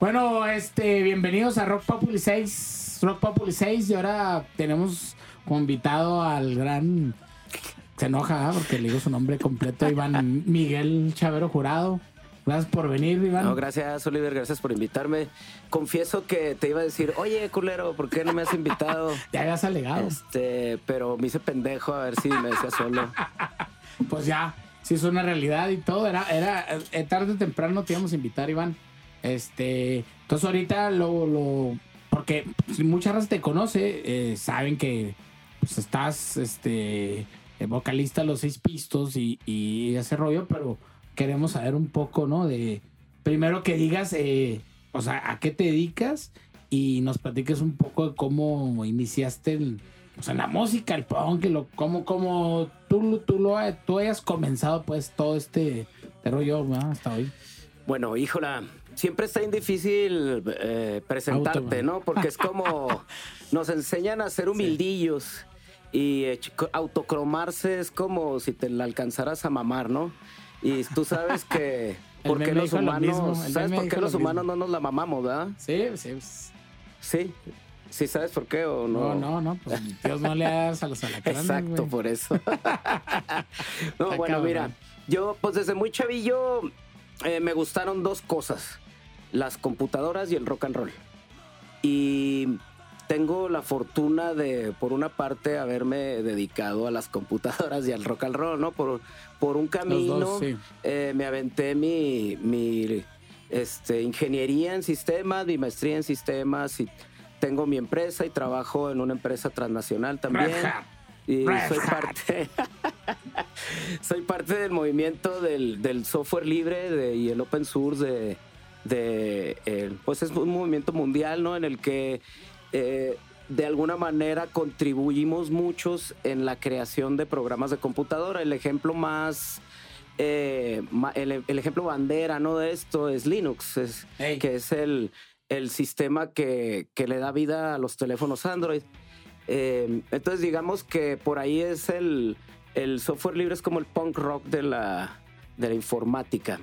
Bueno, este, bienvenidos a Rock Populi 6. Rock Populi 6 y ahora tenemos como invitado al gran... Se enoja ¿ah? porque le digo su nombre completo, Iván Miguel Chavero Jurado. Gracias por venir, Iván. No, gracias, Oliver, gracias por invitarme. Confieso que te iba a decir, oye, culero, ¿por qué no me has invitado? ya habías alegado. Este, pero me hice pendejo a ver si me decía solo. pues ya, sí es una realidad y todo. Era, era, eh, tarde o temprano te íbamos a invitar, Iván. Este, entonces ahorita lo, lo porque mucha raza te conoce, eh, saben que pues, estás, este, vocalista de los seis pistos y, y ese rollo, pero queremos saber un poco, ¿no? De primero que digas, eh, o sea, a qué te dedicas y nos platiques un poco de cómo iniciaste el, o sea, la música, el punk, lo, cómo, cómo tú, tú, lo, tú hayas comenzado pues todo este, este rollo hasta hoy. Bueno, híjola, siempre está bien difícil eh, presentarte, ¿no? Porque es como nos enseñan a ser humildillos y autocromarse es como si te la alcanzaras a mamar, ¿no? Y tú sabes que por qué los humanos, ¿sabes por qué los humanos no nos la mamamos, verdad? Sí, sí. Sí. ¿Sí sabes por qué o no? No, no, no, pues Dios no le hagas a los alacranes. Exacto, por eso. no, bueno, mira, yo pues desde muy chavillo eh, me gustaron dos cosas, las computadoras y el rock and roll. Y tengo la fortuna de, por una parte, haberme dedicado a las computadoras y al rock and roll, ¿no? Por, por un camino eh, me aventé mi, mi este, ingeniería en sistemas, mi maestría en sistemas y tengo mi empresa y trabajo en una empresa transnacional también. Y soy parte, soy parte del movimiento del, software libre y el open source de, de pues es un movimiento mundial, ¿no? En el que eh, de alguna manera contribuimos muchos en la creación de programas de computadora. El ejemplo más, eh, el, ejemplo bandera ¿no? de esto es Linux, que es el, sistema que, le da vida a los teléfonos Android. Eh, entonces digamos que por ahí es el, el software libre, es como el punk rock de la, de la informática.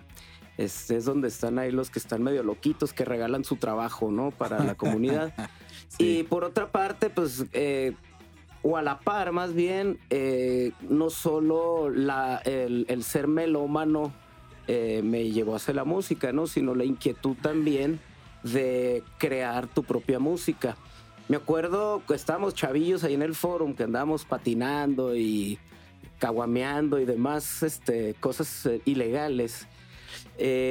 Es, es donde están ahí los que están medio loquitos, que regalan su trabajo, ¿no? Para la comunidad. Y por otra parte, pues, eh, o a la par más bien, eh, no solo la, el, ser melómano eh, me llevó a hacer la música, ¿no? Sino la inquietud también de crear tu propia música. Me acuerdo que estábamos chavillos ahí en el forum, que andábamos patinando y caguameando y demás este, cosas ilegales.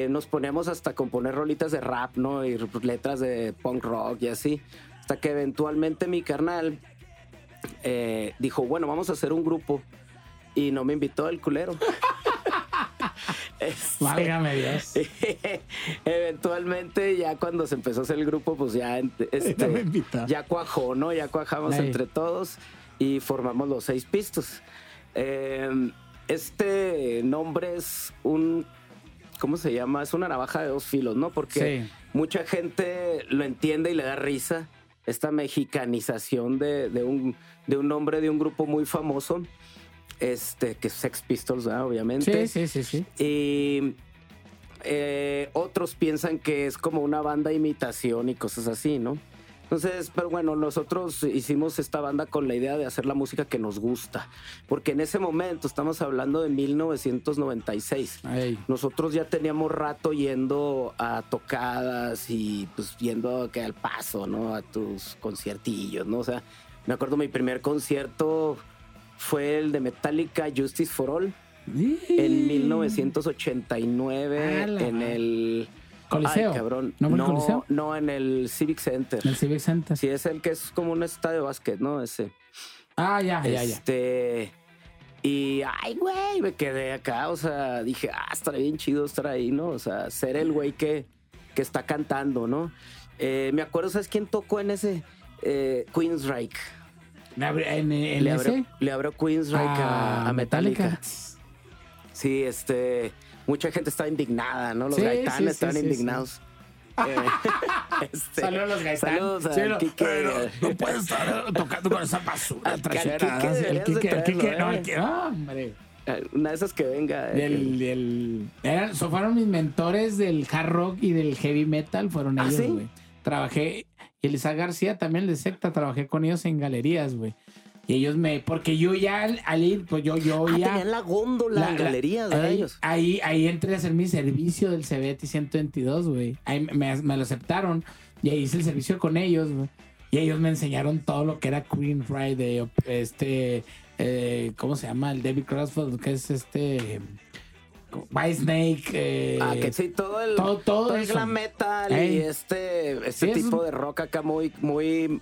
nos poníamos hasta componer rolitas de rap, ¿no? Y letras de punk rock y así. Hasta que eventualmente mi carnal eh, dijo, bueno, vamos a hacer un grupo. Y no me invitó el culero. Este, Válgame Dios. eventualmente, ya cuando se empezó a hacer el grupo, pues ya, este, ya cuajó, ¿no? Ya cuajamos entre todos y formamos los seis pistos. Em, este nombre es un ¿cómo se llama? Es una navaja de dos filos, ¿no? Porque mucha gente lo entiende y le da risa esta mexicanización de, un, de un nombre de un grupo muy famoso, este, que es Sex Pistols, obviamente. Sí, sí, sí, sí. Y eh, otros piensan que es como una banda imitación y cosas así, ¿no? Entonces, pero bueno, nosotros hicimos esta banda con la idea de hacer la música que nos gusta, porque en ese momento, estamos hablando de 1996, nosotros ya teníamos rato yendo a tocadas y pues yendo que al paso, ¿no? A tus conciertillos, ¿no? O sea, me acuerdo mi primer concierto fue el de Metallica Justice for All en 1989 en el Coliseo. Ay, cabrón. ¿No, no, Coliseo? no, en el Civic Center. En el Civic Center. Sí, es el que es como un estadio de básquet, ¿no? Ese. Ah, ya, ya, ya. Este. Y, ay, güey, me quedé acá. O sea, dije, ah, estaría bien chido estar ahí, ¿no? O sea, ser el güey que, que está cantando, ¿no? Eh, me acuerdo, ¿sabes quién tocó en ese? Eh, Queensryche. ¿En, en le? Abrió, le abrió Queensryche a, a, Metallica. Sí, este mucha gente estaba indignada, ¿no? Los gaitanes estaban indignados. Eh, este, saludos los gaitanes. Saludos a no, puedes estar tocando con esa basura trasera. El Quique, el Quique, no, el Quique, hombre. Una de esas que venga. Del, del- eran, so fueron mis mentores del hard rock y del heavy metal, fueron ¿Ah, ellos, sí? güey. Trabajé, y Elisa García también de secta, trabajé con ellos en galerías, güey. Y ellos me, porque yo ya al, al ir, pues yo, yo Ah, ya. tenían la góndola La- en la- galerías, ahí, ellos. ahí, ahí entré a hacer mi servicio del CBT 122, güey. Ahí me, me lo aceptaron y ahí hice el servicio con ellos, güey. Y ellos me enseñaron todo lo que era Queen Friday, este, eh, ¿cómo se llama? El David Crossfield, que es este, White Snake. eh, Ah, que sí, todo el, todo- todo el glam metal Ey. y este, este Sí, es tipo de rock acá muy, muy,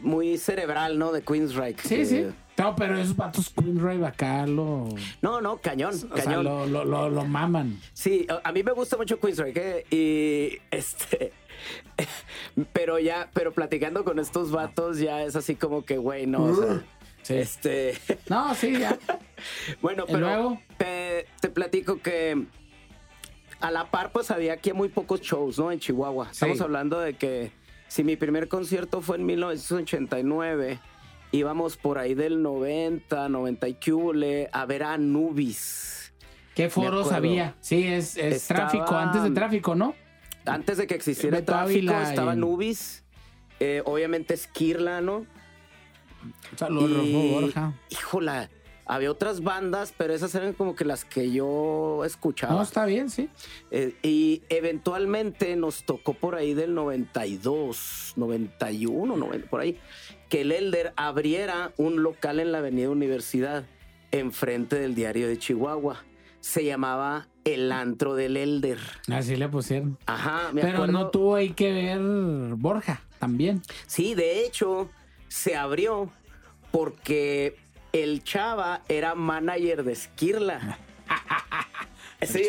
muy cerebral, ¿no? De Queensryche. Sí, que- sí. No, pero esos patos Queen acá lo, No, no, cañón, o sea, cañón. lo, lo, lo, lo maman. Sí, a mí me gusta mucho Queensryche ¿eh? y este, pero ya, pero platicando con estos vatos ya es así como que, güey, no, o sea, Sí. este, No, sí, ya. bueno, ¿Y pero luego? Te, te platico que a la par pues había aquí muy pocos shows, ¿no? En Chihuahua. Estamos hablando de que si mi primer concierto fue en 1989, íbamos por ahí del 90, 90 y cúbole a ver a Anubis. ¿Qué foros había? Sí, es, es Estaba- tráfico, antes de tráfico, ¿no? Antes de que existiera Beto tráfico, Ávila estaba y- Anubis. eh, obviamente Skirla, ¿no? Saludos, Y- Borja. Híjola, había otras bandas, pero esas eran como que las que yo escuchaba. No, está bien, sí. Eh, y eventualmente nos tocó por ahí del 92, 91, 90, por ahí, que el Elder abriera un local en la Avenida Universidad, enfrente del diario de Chihuahua. Se llamaba El Antro del Elder. Así le pusieron. Ajá, me Pero acuerdo. no tuvo ahí que ver Borja también. Sí, de hecho, se abrió porque el Chava era manager de Skirla. Sí.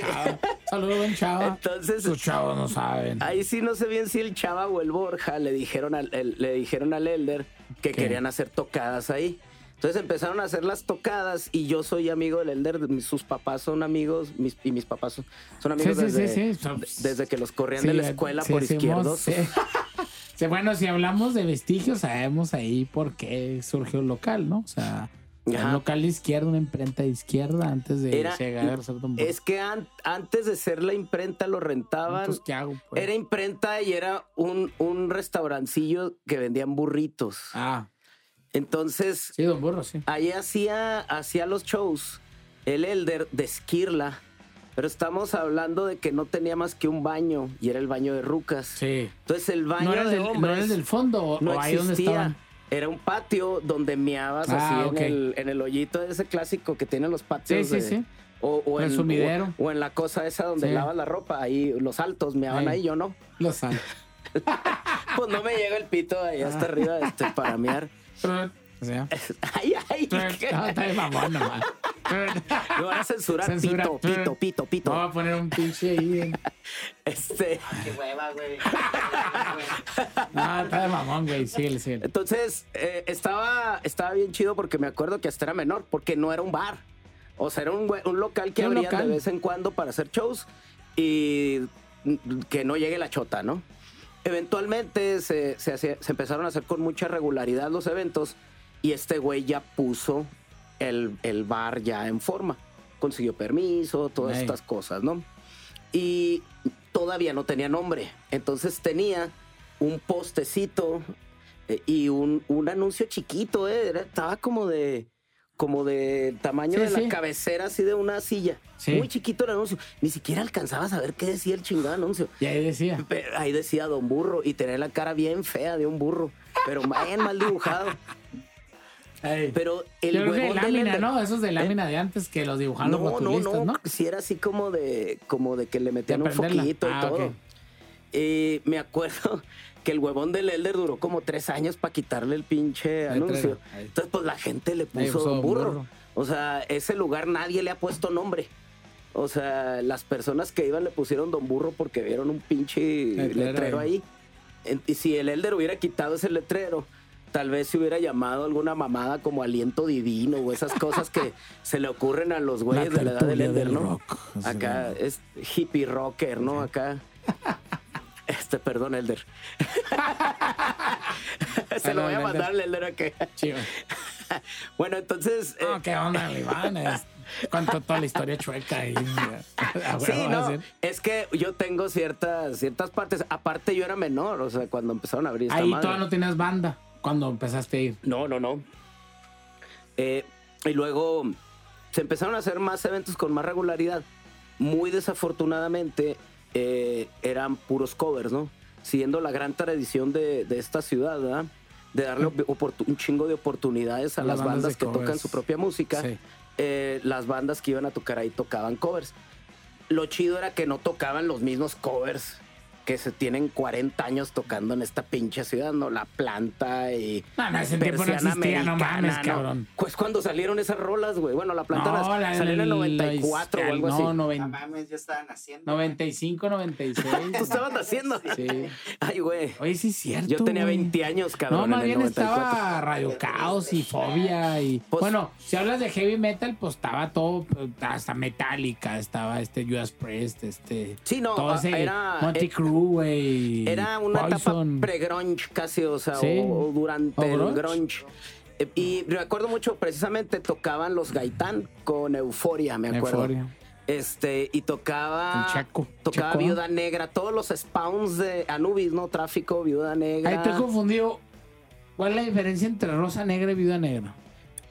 Saludos, buen chava. Entonces, Sus chavos no saben. Ahí sí no sé bien si el Chava o el Borja le dijeron al, el- le dijeron al Elder que ¿Qué? querían hacer tocadas ahí. Entonces empezaron a hacer las tocadas y yo soy amigo del Elder, sus papás son amigos mis- y mis papás son, amigos sí, desde, sí, sí. Desde que los corrían de la escuela por sí, izquierdos. bueno, si hablamos de vestigios, sabemos ahí por qué surgió el local, ¿no? O sea, Ajá. un local de izquierda, una imprenta de izquierda antes de Era- llegar a ser Don Borja. Es que an- antes de ser la imprenta lo rentaban. Entonces, ¿qué hago? pues? Era imprenta y era un, un restaurancillo que vendían burritos. Ah, Entonces, sí, Don Burro, sí. ahí hacía, hacía los shows el Elder de Esquirla, pero estamos hablando de que no tenía más que un baño y era el baño de rucas. Sí. Entonces el baño ¿No era, de del, ¿No hombres era el del fondo o, no o ahí donde existía. estaban? Era un patio donde meabas Ah, así en, el, en el hoyito ese clásico que tienen los patios. Sí, sí, de- sí. O, o El en, sumidero. o- o en la cosa esa donde Sí. lavas la ropa, ahí los altos meaban Ahí. ahí, yo no. Lo saben. Pues no me llega el pito ahí hasta arriba este, para mear. Ay, ay. no, está de mamón nomás. Me van a censurar Censura. pito, pito, pito, pito. Vamos a poner un pinche ahí. en- Este, Qué hueva, güey. No, está de mamón, güey. Síguele, síguele. entonces, eh, estaba, estaba bien chido porque me acuerdo que hasta era menor, porque no era un bar. O sea, era un, local que Sí, abrían local. de vez en cuando para hacer shows y que no llegue la chota, ¿no? Eventualmente se, se, hacía- se empezaron a hacer con mucha regularidad los eventos y este güey ya puso el, el bar ya en forma. Consiguió permiso, todas estas cosas, ¿no? Y todavía no tenía nombre. Entonces tenía un postecito eh, y un, un anuncio chiquito, ¿eh? Era- estaba como de como de tamaño Sí, de la sí. cabecera así de una silla. Sí. Muy chiquito el anuncio. Ni siquiera alcanzaba a saber qué decía el chingado anuncio. Y ahí decía. Pero ahí decía Don Burro y tenía la cara bien fea de un burro, pero bien mal dibujado. Pero el Yo creo que del lámina, ¿no? Esos de lámina de antes que los dibujaban los no, no, rotulistas, no, ¿no? Si era así como de, como de que le metían un foquito y Ah, todo. ok. Y me acuerdo que el huevón del Elder duró como tres años para quitarle el pinche anuncio. Entonces, pues la gente le puso puso Don burro. burro. O sea, ese lugar nadie le ha puesto nombre. O sea, las personas que iban le pusieron Don Burro porque vieron un pinche Letrero ahí. Y si el Elder hubiera quitado ese letrero, tal vez se hubiera llamado alguna mamada como aliento divino o esas cosas que se le ocurren a los güeyes La de la edad del del ¿no? rock. Acá es hippie rocker, ¿no? Acá. Este, perdón, Elder. se lo voy a mandar al Elder acá. Chido. Bueno, entonces. eh, No, ¿qué onda, Iván? Cuánto toda la historia chueca ahí. sí, no, es que yo tengo ciertas, ciertas partes. Aparte, yo era menor, o sea, cuando empezaron a abrir esta Ahí todavía no tenías banda cuando empezaste a ir. No, no, no. Eh, y luego se empezaron a hacer más eventos con más regularidad. Muy desafortunadamente eh, eran puros covers, ¿no? Siguiendo la gran tradición de, esta ciudad, ¿verdad? De darle un chingo de oportunidades a las, bandas, que tocan su propia música. Eh, las bandas que iban a tocar ahí tocaban covers. Lo chido era que no tocaban los mismos covers que se tienen 40 años tocando en esta pinche ciudad, ¿no? La planta y. No, no, ese tiempo no existía, no mames, cabrón. Pues cuando salieron esas rolas, güey. Bueno, la planta no, salió en el 94 o algo así. No, 90. mames, ya estaban haciendo. 95, 96. ¿Tú estabas haciendo? Sí. Ay, güey. Oye, sí es cierto. Yo tenía 20 años, cabrón. No, más bien estaba Radio Caos y Fobia y. Pues, bueno, si hablas de heavy metal, pues estaba todo, hasta Metallica, estaba este Judas Priest, este. Sí, no, todo ese era. Monty era una etapa pre-grunge casi, o sea, o, durante el grunge. Eh, y recuerdo mucho, precisamente tocaban los Gaitán con Euforia, me acuerdo. Este, y tocaba. Chaco. Tocaba Viuda Negra, todos los spawns de Anubis, ¿no? Tráfico, Viuda Negra. Ahí estoy confundido. ¿Cuál es la diferencia entre Rosa Negra y Viuda Negra?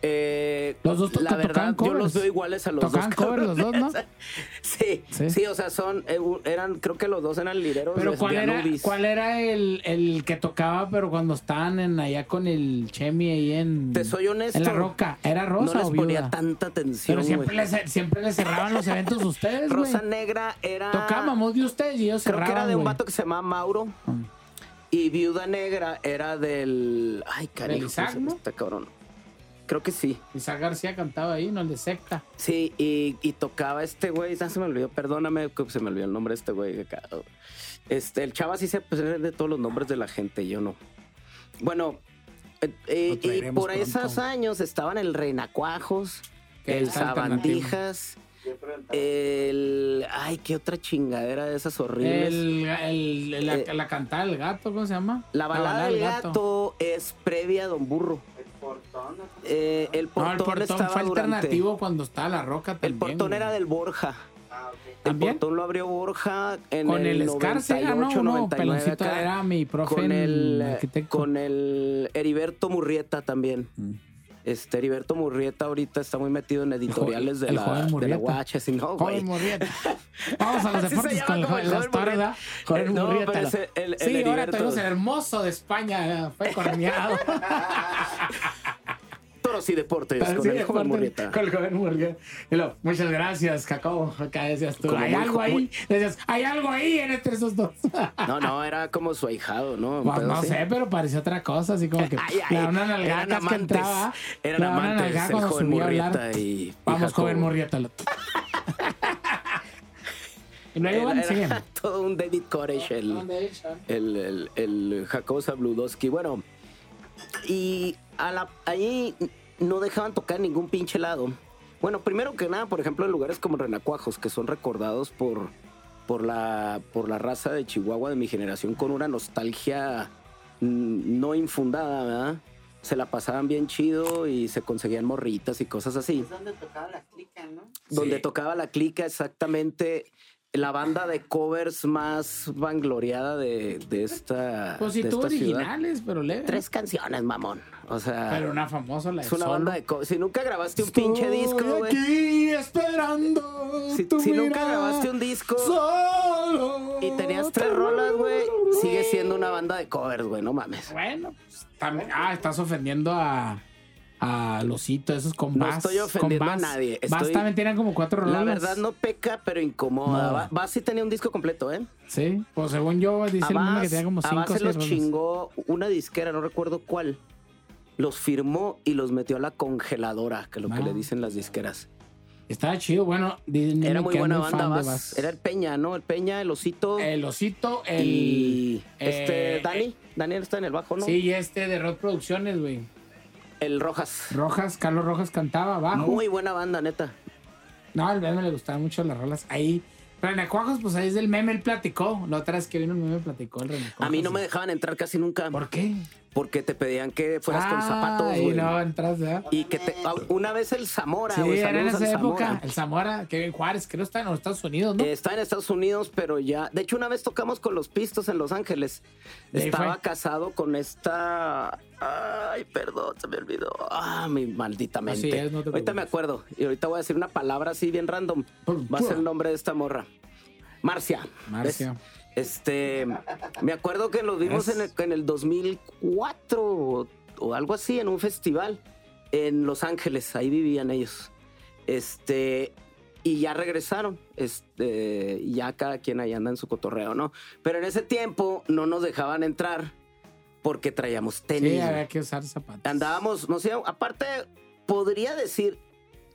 Eh, los dos la verdad, yo los veo iguales a los dos. Covers, los dos, ¿no? sí, sí, o sea, son, eh, eran, creo que los dos eran lideros pero ¿cuál era, ¿cuál era el, el, que tocaba, pero cuando estaban en allá con el Chemi ahí en. Te soy honesto. En la roca, ¿era Rosa no les ponía tanta atención. Pero siempre les, siempre les cerraban los eventos ustedes, Rosa Negra era. Tocábamos de ustedes y ellos cerraban. Creo que era de un vato que se llamaba Mauro. Mm. Y Viuda Negra era del. Ay, cariño. Está cabrón. Creo que sí. Isaac García cantaba ahí, no el de secta. Sí, y, tocaba este güey, ya se me olvidó, perdóname, se me olvidó el nombre de este güey. Este, el chava sí se pues, de todos los nombres de la gente, yo no. Bueno, eh, eh, y por esos años estaban el Reinacuajos, el Sabandijas. El. Ay, qué otra chingadera de esas horribles. El, el, la, eh, la, cantada del gato, ¿cómo se llama? La balada, del gato. es previa a Don Burro. Eh, el portón, el estaba fue alternativo cuando estaba la roca El portón era del Borja. Ah, El portón lo abrió Borja en con el, el Escarce, 98, ah, no, era mi profe con el, arquitecto. Con el Heriberto Murrieta también. Mm. Este Heriberto Murrieta ahorita está muy metido en editoriales de, la, de la Guacha, si no, güey. Murrieta. Vamos a los deportes con el joven, las ¿verdad? Joven no, Murrieta. Pero ese, el, sí, el ahora tenemos el hermoso de España, fue corneado. Toros y deportes con el joven Murrieta. Con el joven Murrieta. muchas gracias, Cacao. Acá decías tú, hay algo ahí. Decías, hay algo ahí entre esos dos. no, no, era como su ahijado, ¿no? Pues, no sé, pero parecía otra cosa, así como que ay, una nalgada que entraba. Eran amantes, el joven Murrieta y, Vamos, joven Murrieta. Y luego van, era todo un David Koresh, el, el, el, el Jacob Zabludowski. Bueno, y a la, ahí no dejaban tocar ningún pinche lado. Bueno, primero que nada, por ejemplo, en lugares como Renacuajos, que son recordados por, por, la, por la raza de Chihuahua de mi generación con una nostalgia mm, no infundada, ¿verdad? Se la pasaban bien chido y se conseguían morritas y cosas así. Es donde tocaba la clica, ¿no? Donde tocaba la clica, exactamente la banda de covers más vangloriada de, de esta. Pues sí, tú originales, pero leve. Tres canciones, mamón. O sea. Pero una famosa la Es una banda de covers. Si nunca grabaste un pinche disco, güey. aquí esperando. Si, si nunca grabaste un disco. Solo y tenías tres rolas, güey. Sigue siendo una banda de covers, güey. No mames. Bueno, pues también. Ah, estás ofendiendo a a Losito, esos con No estoy ofendiendo a nadie. Estoy... también tienen como cuatro rolas. La verdad no peca, pero incomoda. No. sí tenía un disco completo, ¿eh? Sí, pues según yo dice el mismo que tenía como cinco o se los chingó una disquera, no recuerdo cuál. Los firmó y los metió a la congeladora, que es lo que le ah. dicen las disqueras. Estaba chido, bueno. Era muy buena banda, Era el Peña, ¿no? El Peña, el Osito. El Osito, el. Y este, eh, Dani. Eh, Daniel está en el bajo, ¿no? Sí, y este de Rock Producciones, güey. El Rojas. Rojas, Carlos Rojas cantaba abajo. Muy buena banda, neta. No, al meme le gustaban mucho las rolas. Ahí. Renacuajos, pues ahí es del meme, él platicó. La otra vez que vino el meme platicó el Renacuajos. A mí no me dejaban entrar casi nunca. ¿Por qué? Porque te pedían que fueras con zapatos, Y no entras, ¿verdad? Y que te, ah, una vez el Zamora, Sí, era en esa época. Zamora. El Zamora, Kevin Juárez, creo está en los Estados Unidos, ¿no? Eh, Está en Estados Unidos, pero ya. De hecho, una vez tocamos con los Pistos en Los Ángeles. Estaba fue. casado con esta. Ay, perdón, se me olvidó. Ah, mi maldita mente. Así es, no te ahorita me acuerdo. Y ahorita voy a decir una palabra así bien random. Va a ser el nombre de esta morra. Marcia. Marcia. ¿Ves? Este. Me acuerdo que los vimos en el, en el 2004 o, o algo así, en un festival en Los Ángeles. Ahí vivían ellos. Este. Y ya regresaron. Este. Ya cada quien ahí anda en su cotorreo, ¿no? Pero en ese tiempo no nos dejaban entrar porque traíamos tenis. Sí, había que usar zapatos. Andábamos, no sé, aparte, podría decir.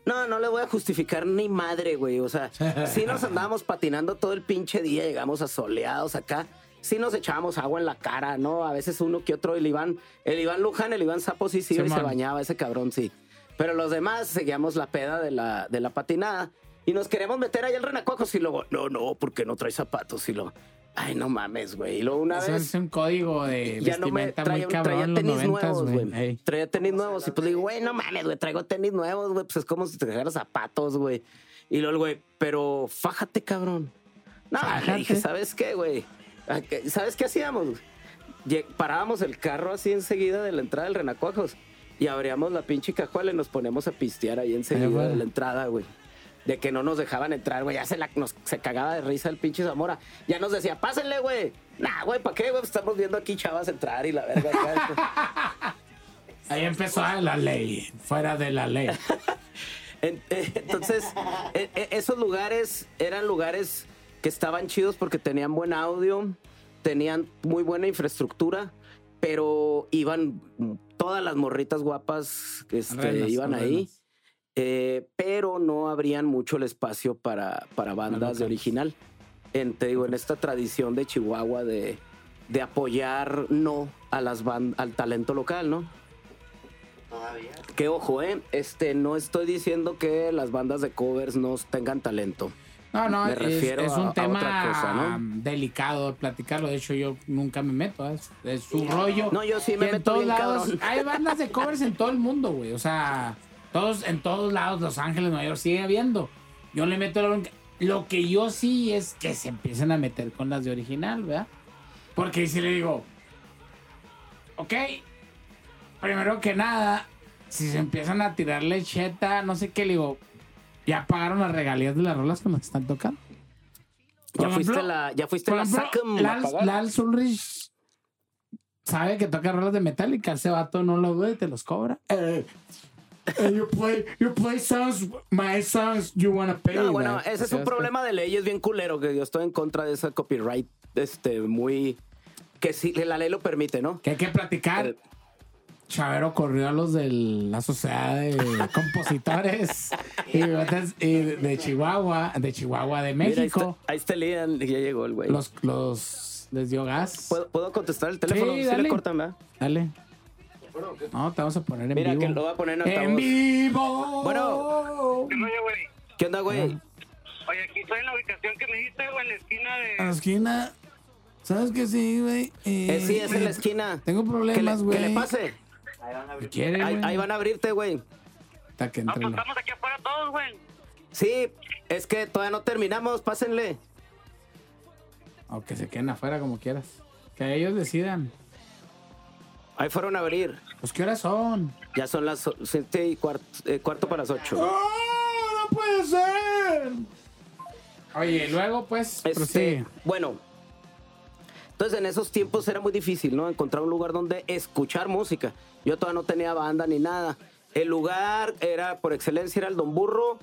No, no le voy a justificar ni madre, güey. O sea, sí nos andábamos patinando todo el pinche día, llegamos a soleados acá. Sí nos echábamos agua en la cara, ¿no? A veces uno que otro, el Iván, el Iván Luján, el Iván Sapo sí, sí, Sí, se bañaba, ese cabrón sí. Pero los demás seguíamos la peda de la, de la patinada y nos queríamos meter ahí al renacuajos y luego, no, no, porque no trae zapatos y luego, ay, no mames, güey. Y luego una Eso vez es un código de ya no me traía, muy cabrón traía tenis nuevos, güey. güey. Ey. Traía tenis nuevos. Y pues le digo, güey, no mames, güey, traigo tenis nuevos, güey. Pues es como si te dejaras zapatos, güey. Y luego el güey, pero fájate, cabrón. No, le Fájate. dije, ¿sabes qué, güey? ¿A qué- ¿Sabes qué hacíamos? Parábamos el carro así enseguida de la entrada del Renacuajos y abríamos la pinche cajuela y nos poníamos a pistear ahí enseguida bueno. de la entrada, güey. De que no nos dejaban entrar, güey. Ya se, la, nos- se cagaba de risa el pinche Zamora. Ya nos decía, pásenle, güey. Nah, güey, ¿para qué, güey? Pues Estamos viendo aquí chavas entrar y la verga acá. Ahí empezó la ley, fuera de la ley. Eh, Entonces, eh, eh, esos lugares eran lugares que estaban chidos porque tenían buen audio, tenían muy buena infraestructura, pero iban todas las morritas guapas que este, Reinas, iban ahí. Eh, pero no abrían mucho el espacio para, para bandas de original. En, te digo, en esta tradición de Chihuahua de, de apoyar no a las ban- al talento local, ¿no? Todavía. Que ojo, eh, este, no estoy diciendo que las bandas de covers no tengan talento. No, no, Me es, refiero es a- un a tema otra cosa, ¿no? delicado platicarlo. De hecho, yo nunca me meto. ¿eh? Es, es su rollo. No, yo sí me en meto todos bien, lados. cabrón. Hay bandas de covers en todo el mundo, güey. O sea, todos, en todos lados, Los Ángeles, Nueva York, sigue habiendo. Yo le meto la bronca. Lo que yo sí es que se empiecen a meter con las de original, ¿verdad? Porque si le digo, ok, primero que nada, si se empiezan a tirar lecheta, no sé qué, le digo, ya pagaron las regalías de las rolas con las que están tocando. Ya Por fuiste ejemplo, la, ya fuiste Por la ejemplo, Lal. Lal Ulrich sabe que toca rolas de Metallica. Ese vato no lo ve y te los cobra. Eh, eh, you, play, you play songs, my songs, you wanna pay. No, bueno, ese es un problema de leyes bien culero, que yo estoy en contra de esa copyright, este, muy... Que sí, la ley lo permite, ¿no? Que hay que platicar. Eh, Chavero corrió a los de la Sociedad de Compositores y, de Chihuahua, de Chihuahua, de Mira, ahí México. está, ahí está Lian, ya llegó el güey. Los, los les dio gas. ¿Puedo, puedo contestar el teléfono? Sí, Sí, dale. le cortan, ¿verdad? Dale. No, te vamos a poner en Mira, vivo. que lo voy a poner en en vivo. Bueno. ¿Qué güey? ¿Qué onda, güey? Oye, aquí estoy en la ubicación que me diste, güey, en la esquina A de... la esquina. ¿Sabes que sí, güey? Eh, sí, es en la esquina. Tengo ¿Qué le, problemas, güey. ¿Qué le pase? Ahí van a ¿Qué abrir. quiere, Ahí, ahí van a abrirte, güey. Hasta que Ah, entre pues estamos aquí afuera todos, güey. Sí, es que todavía no terminamos, pásenle. O que se queden afuera como quieras. Que ellos decidan. Ahí fueron a abrir. Pues, ¿qué horas son? Ya son las siete y cuarto, eh, cuarto para las ocho. ¡Oh, no puede ser! Oye, luego, pues, Este, prosigue. bueno, entonces en esos tiempos era muy difícil, ¿no? Encontrar un lugar donde escuchar música. Yo todavía no tenía banda ni nada. El lugar era, por excelencia, era el Don Burro.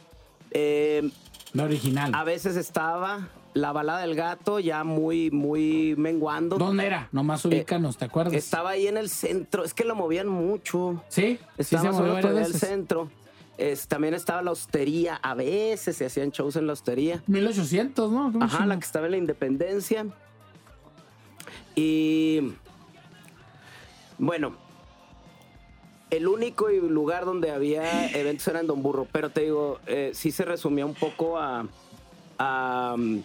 Eh, La original. a veces estaba la balada del gato, ya muy, muy menguando. ¿Dónde era? Nomás ubícanos, ¿te acuerdas? Estaba ahí en el centro. Es que lo movían mucho. ¿Sí? Sí, Estaba se varias por allá el centro. Es- también estaba la hostería. A veces se hacían shows en la hostería. 1800, ¿no? ¿Cómo Ajá, se la que estaba en la Independencia. Y bueno, el único lugar donde había eventos era en Don Burro, pero te digo, eh, sí se resumía un poco a, a, mm,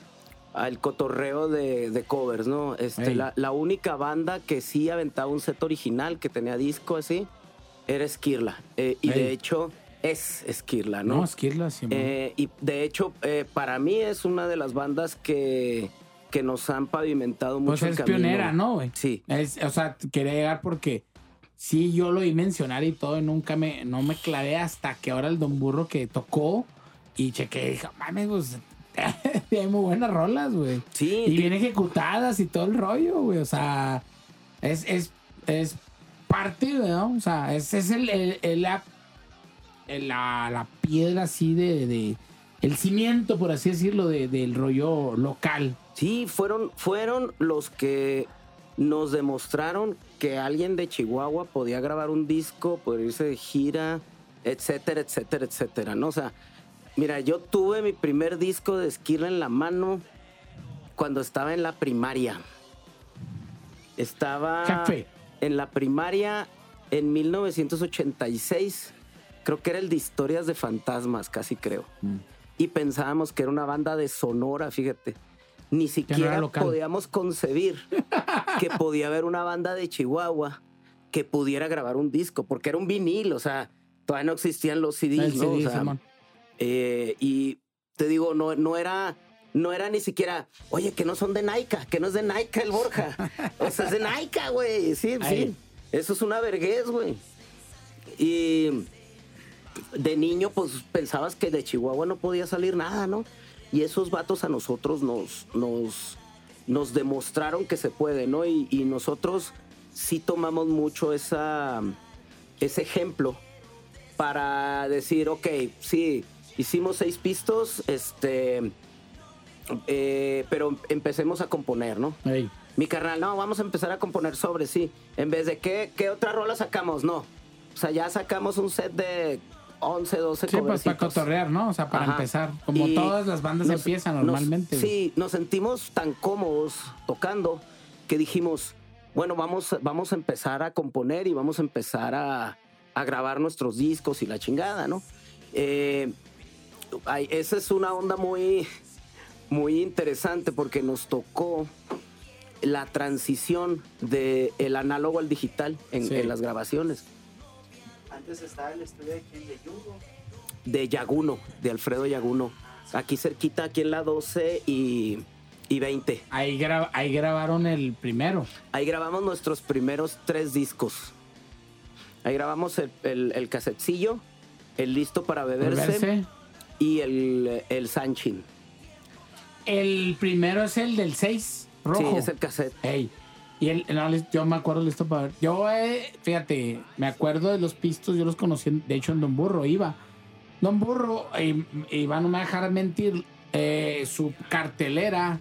al cotorreo de, de covers, ¿no? Este, la, la única banda que sí aventaba un set original, que tenía disco así, era Esquirla. Eh, y de hecho, es Esquirla, ¿no? No, Esquirla, sí, Eh, y de hecho, eh, para mí es una de las bandas que, que nos han pavimentado mucho Pues el es camino. pionera, ¿no, güey? Sí. Es, o sea, quería llegar porque sí, yo lo oí mencionar y todo, y nunca me, no me clavé hasta que ahora el Don Burro que tocó y chequé, dije, mames, pues, tiene muy buenas rolas, güey. Sí, Y bien ejecutadas y todo el rollo, güey. O sea, es, es, es parte, ¿no? O sea, es, es el, el- el- la, el- la, la piedra así de, de- el cimiento, por así decirlo, de- del rollo local. Sí, fueron, fueron los que nos demostraron que alguien de Chihuahua podía grabar un disco, poder irse de gira, etcétera, etcétera, etcétera, ¿no? O sea, mira, yo tuve mi primer disco de Esquirla en la mano cuando estaba en la primaria. Estaba en la primaria en 1986. Creo que era el de Historias de Fantasmas, casi creo. Y pensábamos que era una banda de Sonora, fíjate. Ni siquiera podíamos concebir que podía haber una banda de Chihuahua que pudiera grabar un disco, porque era un vinil, o sea, todavía no existían los CDs, El ¿no? O sea. Eh, y te digo, no, no era. No era ni siquiera, oye, que no son de Nike, que no es de Nike el Borja. O sea, es de Nike, güey. Sí, Ahí. sí. Eso es una vergüenza, güey. Y de niño, pues pensabas que de Chihuahua no podía salir nada, ¿no? Y esos vatos a nosotros nos, nos, nos demostraron que se puede, ¿no? Y, y nosotros sí tomamos mucho esa, ese ejemplo para decir, ok, sí, hicimos seis pistos, este, eh, pero empecemos a componer, ¿no? Mi carnal, no, vamos a empezar a componer sobre, sí. En vez de, ¿qué, qué otra rola sacamos? No. O sea, ya sacamos un set de 11, 12 Sí, pues para cotorrear, ¿no? O sea, para Ajá. empezar. Como Y todas las bandas nos- empiezan normalmente. sí, nos sentimos tan cómodos tocando que dijimos, bueno, vamos, vamos a empezar a componer y vamos a empezar a, a grabar nuestros discos y la chingada, ¿no? Eh, ay, esa es una onda muy, muy interesante porque nos tocó la transición del el análogo al digital en, Sí. en las grabaciones. Antes estaba el estudio de quién, de Yugo. de Yaguno, de Alfredo Yaguno. Aquí cerquita, aquí en la 12 y, y 20. Ahí, gra- ahí grabaron el primero. Ahí grabamos nuestros primeros tres discos. Ahí grabamos el, el, el casetcillo, el listo para beberse, Verse. Y el, el Sanchin. El primero es el del 6, rojo. Sí, es el cassette. Ey. Y el, no, yo me acuerdo listo para ver. Yo, eh, fíjate, me acuerdo de los pistos, yo los conocí, de hecho, en Don Burro iba. Don Burro, eh, Iván no me dejar mentir, eh, su cartelera,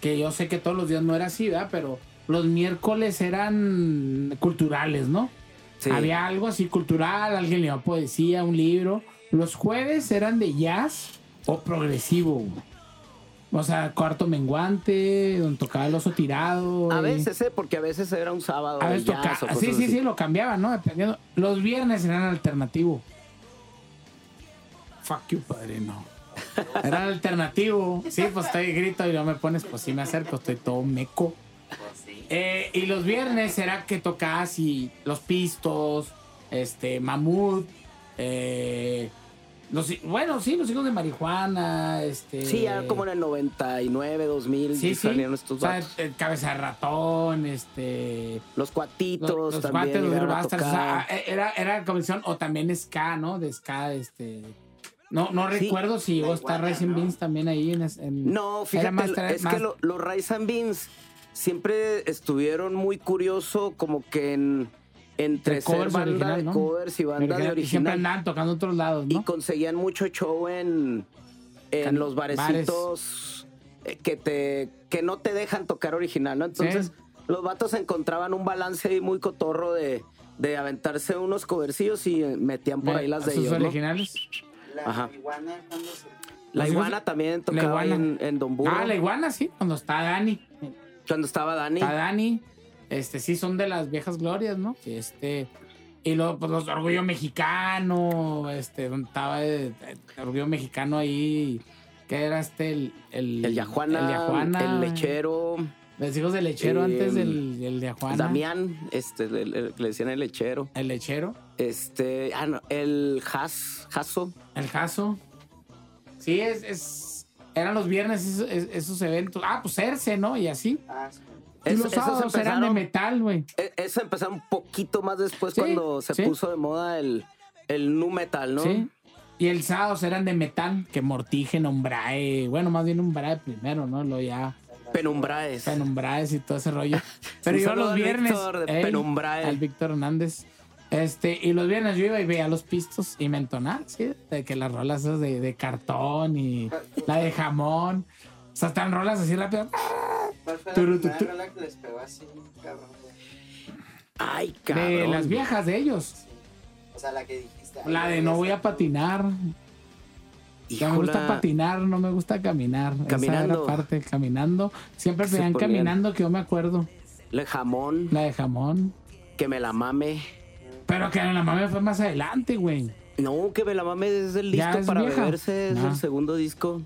que yo sé que todos los días no era así, ¿verdad? Pero los miércoles eran culturales, ¿no? Sí. Había algo así cultural, alguien leía poesía, un libro. Los jueves eran de jazz o progresivo. güey. O sea, cuarto menguante, donde tocaba el oso tirado. A veces, ¿eh? Porque a veces era un sábado. A de veces jazz tocaba. Sí, sí, así. sí, lo cambiaban, ¿no? Dependiendo. Los viernes eran alternativo. Fuck you, padrino. Era alternativo. Sí, pues estoy grito y no me pones, pues sí me acerco, estoy todo meco. Pues sí. Eh, y los viernes era que tocabas y los pistos, este, mamut, eh, los, bueno, sí, los hijos de marihuana, este. Sí, ya como en el 99, 2000 sí, sí. salieron estos O sea, vatos. el cabeza de ratón, este. Los cuatitos Los, los también guates, los Bastards, o sea, tocar. era, era comisión, o también ska, ¿no? De ska, este. No, no Sí. recuerdo si llegó a estar iguana, Racing ¿no? Beans también ahí en. en- No, fíjate, más es más- que lo- los Rice and Beans siempre estuvieron muy curioso como que en entre De ser covers banda original, de ¿no? covers y banda de y siempre original andaban tocando otros lados, y ¿no? conseguían mucho show en en Can- los barecitos eh, que te que no te dejan tocar original, ¿no? Entonces, Sí. los vatos encontraban un balance ahí muy cotorro de de aventarse unos covercillos y eh, metían por ahí las de ellos, ¿no? originales. La Ajá. iguana cuando se... La hijos- iguana también tocaba iguana. en, en Don Burro. Ah, la iguana, sí, cuando está Dani. Cuando estaba Dani. Está Dani. Este, sí, son de las viejas glorias, ¿no? Que este. Y luego, pues, los Orgullo Mexicano, este, donde estaba eh, eh, Orgullo Mexicano ahí. que era este el... El, El Yajuana, El Yajuana. el lechero, Los hijos del lechero Eh, antes del, del Yajuana. Damián, este, el- el- le decían el lechero. El lechero. Este, ah, no, el Has, Jaso. El Jaso. Sí, es, es... Eran los viernes esos, esos eventos. Ah, pues Cerce, ¿no? Y así. Ah, sí. Y Es- los sábados eran de metal, güey. E- Eso empezó un poquito más después Sí, cuando se sí. puso de moda el, el nu metal, ¿no? Sí. Y el sábados eran de metal, que Mortigen, Umbrae, bueno, más bien Umbrae primero, ¿no? Lo ya Penumbraes. Penumbraes y todo ese rollo. Pero yo los viernes. Víctor ey, Penumbrae. Al Víctor Hernández. Este, y los viernes yo iba y veía los pistos y me entonaba, ¿sí? De que las rolas esas de, de cartón y la de jamón. O sea, están rolas así rápido. ¿Cuál fue la primera rola que les pegó así, cabrón? güey? Ay, cabrón. De las viejas de ellos. Sí. O sea, la que dijiste. ay, La de no voy a patinar. Ya me gusta Híjola. patinar, no me gusta caminar. Esa Caminando. era parte, caminando. Siempre Se pedían ponían. caminando, que yo me acuerdo. Le jamón, La de jamón. que me la mame. Pero que la mame fue más adelante, güey. No, que me la mame es el disco es para vieja. beberse, es No. el segundo disco.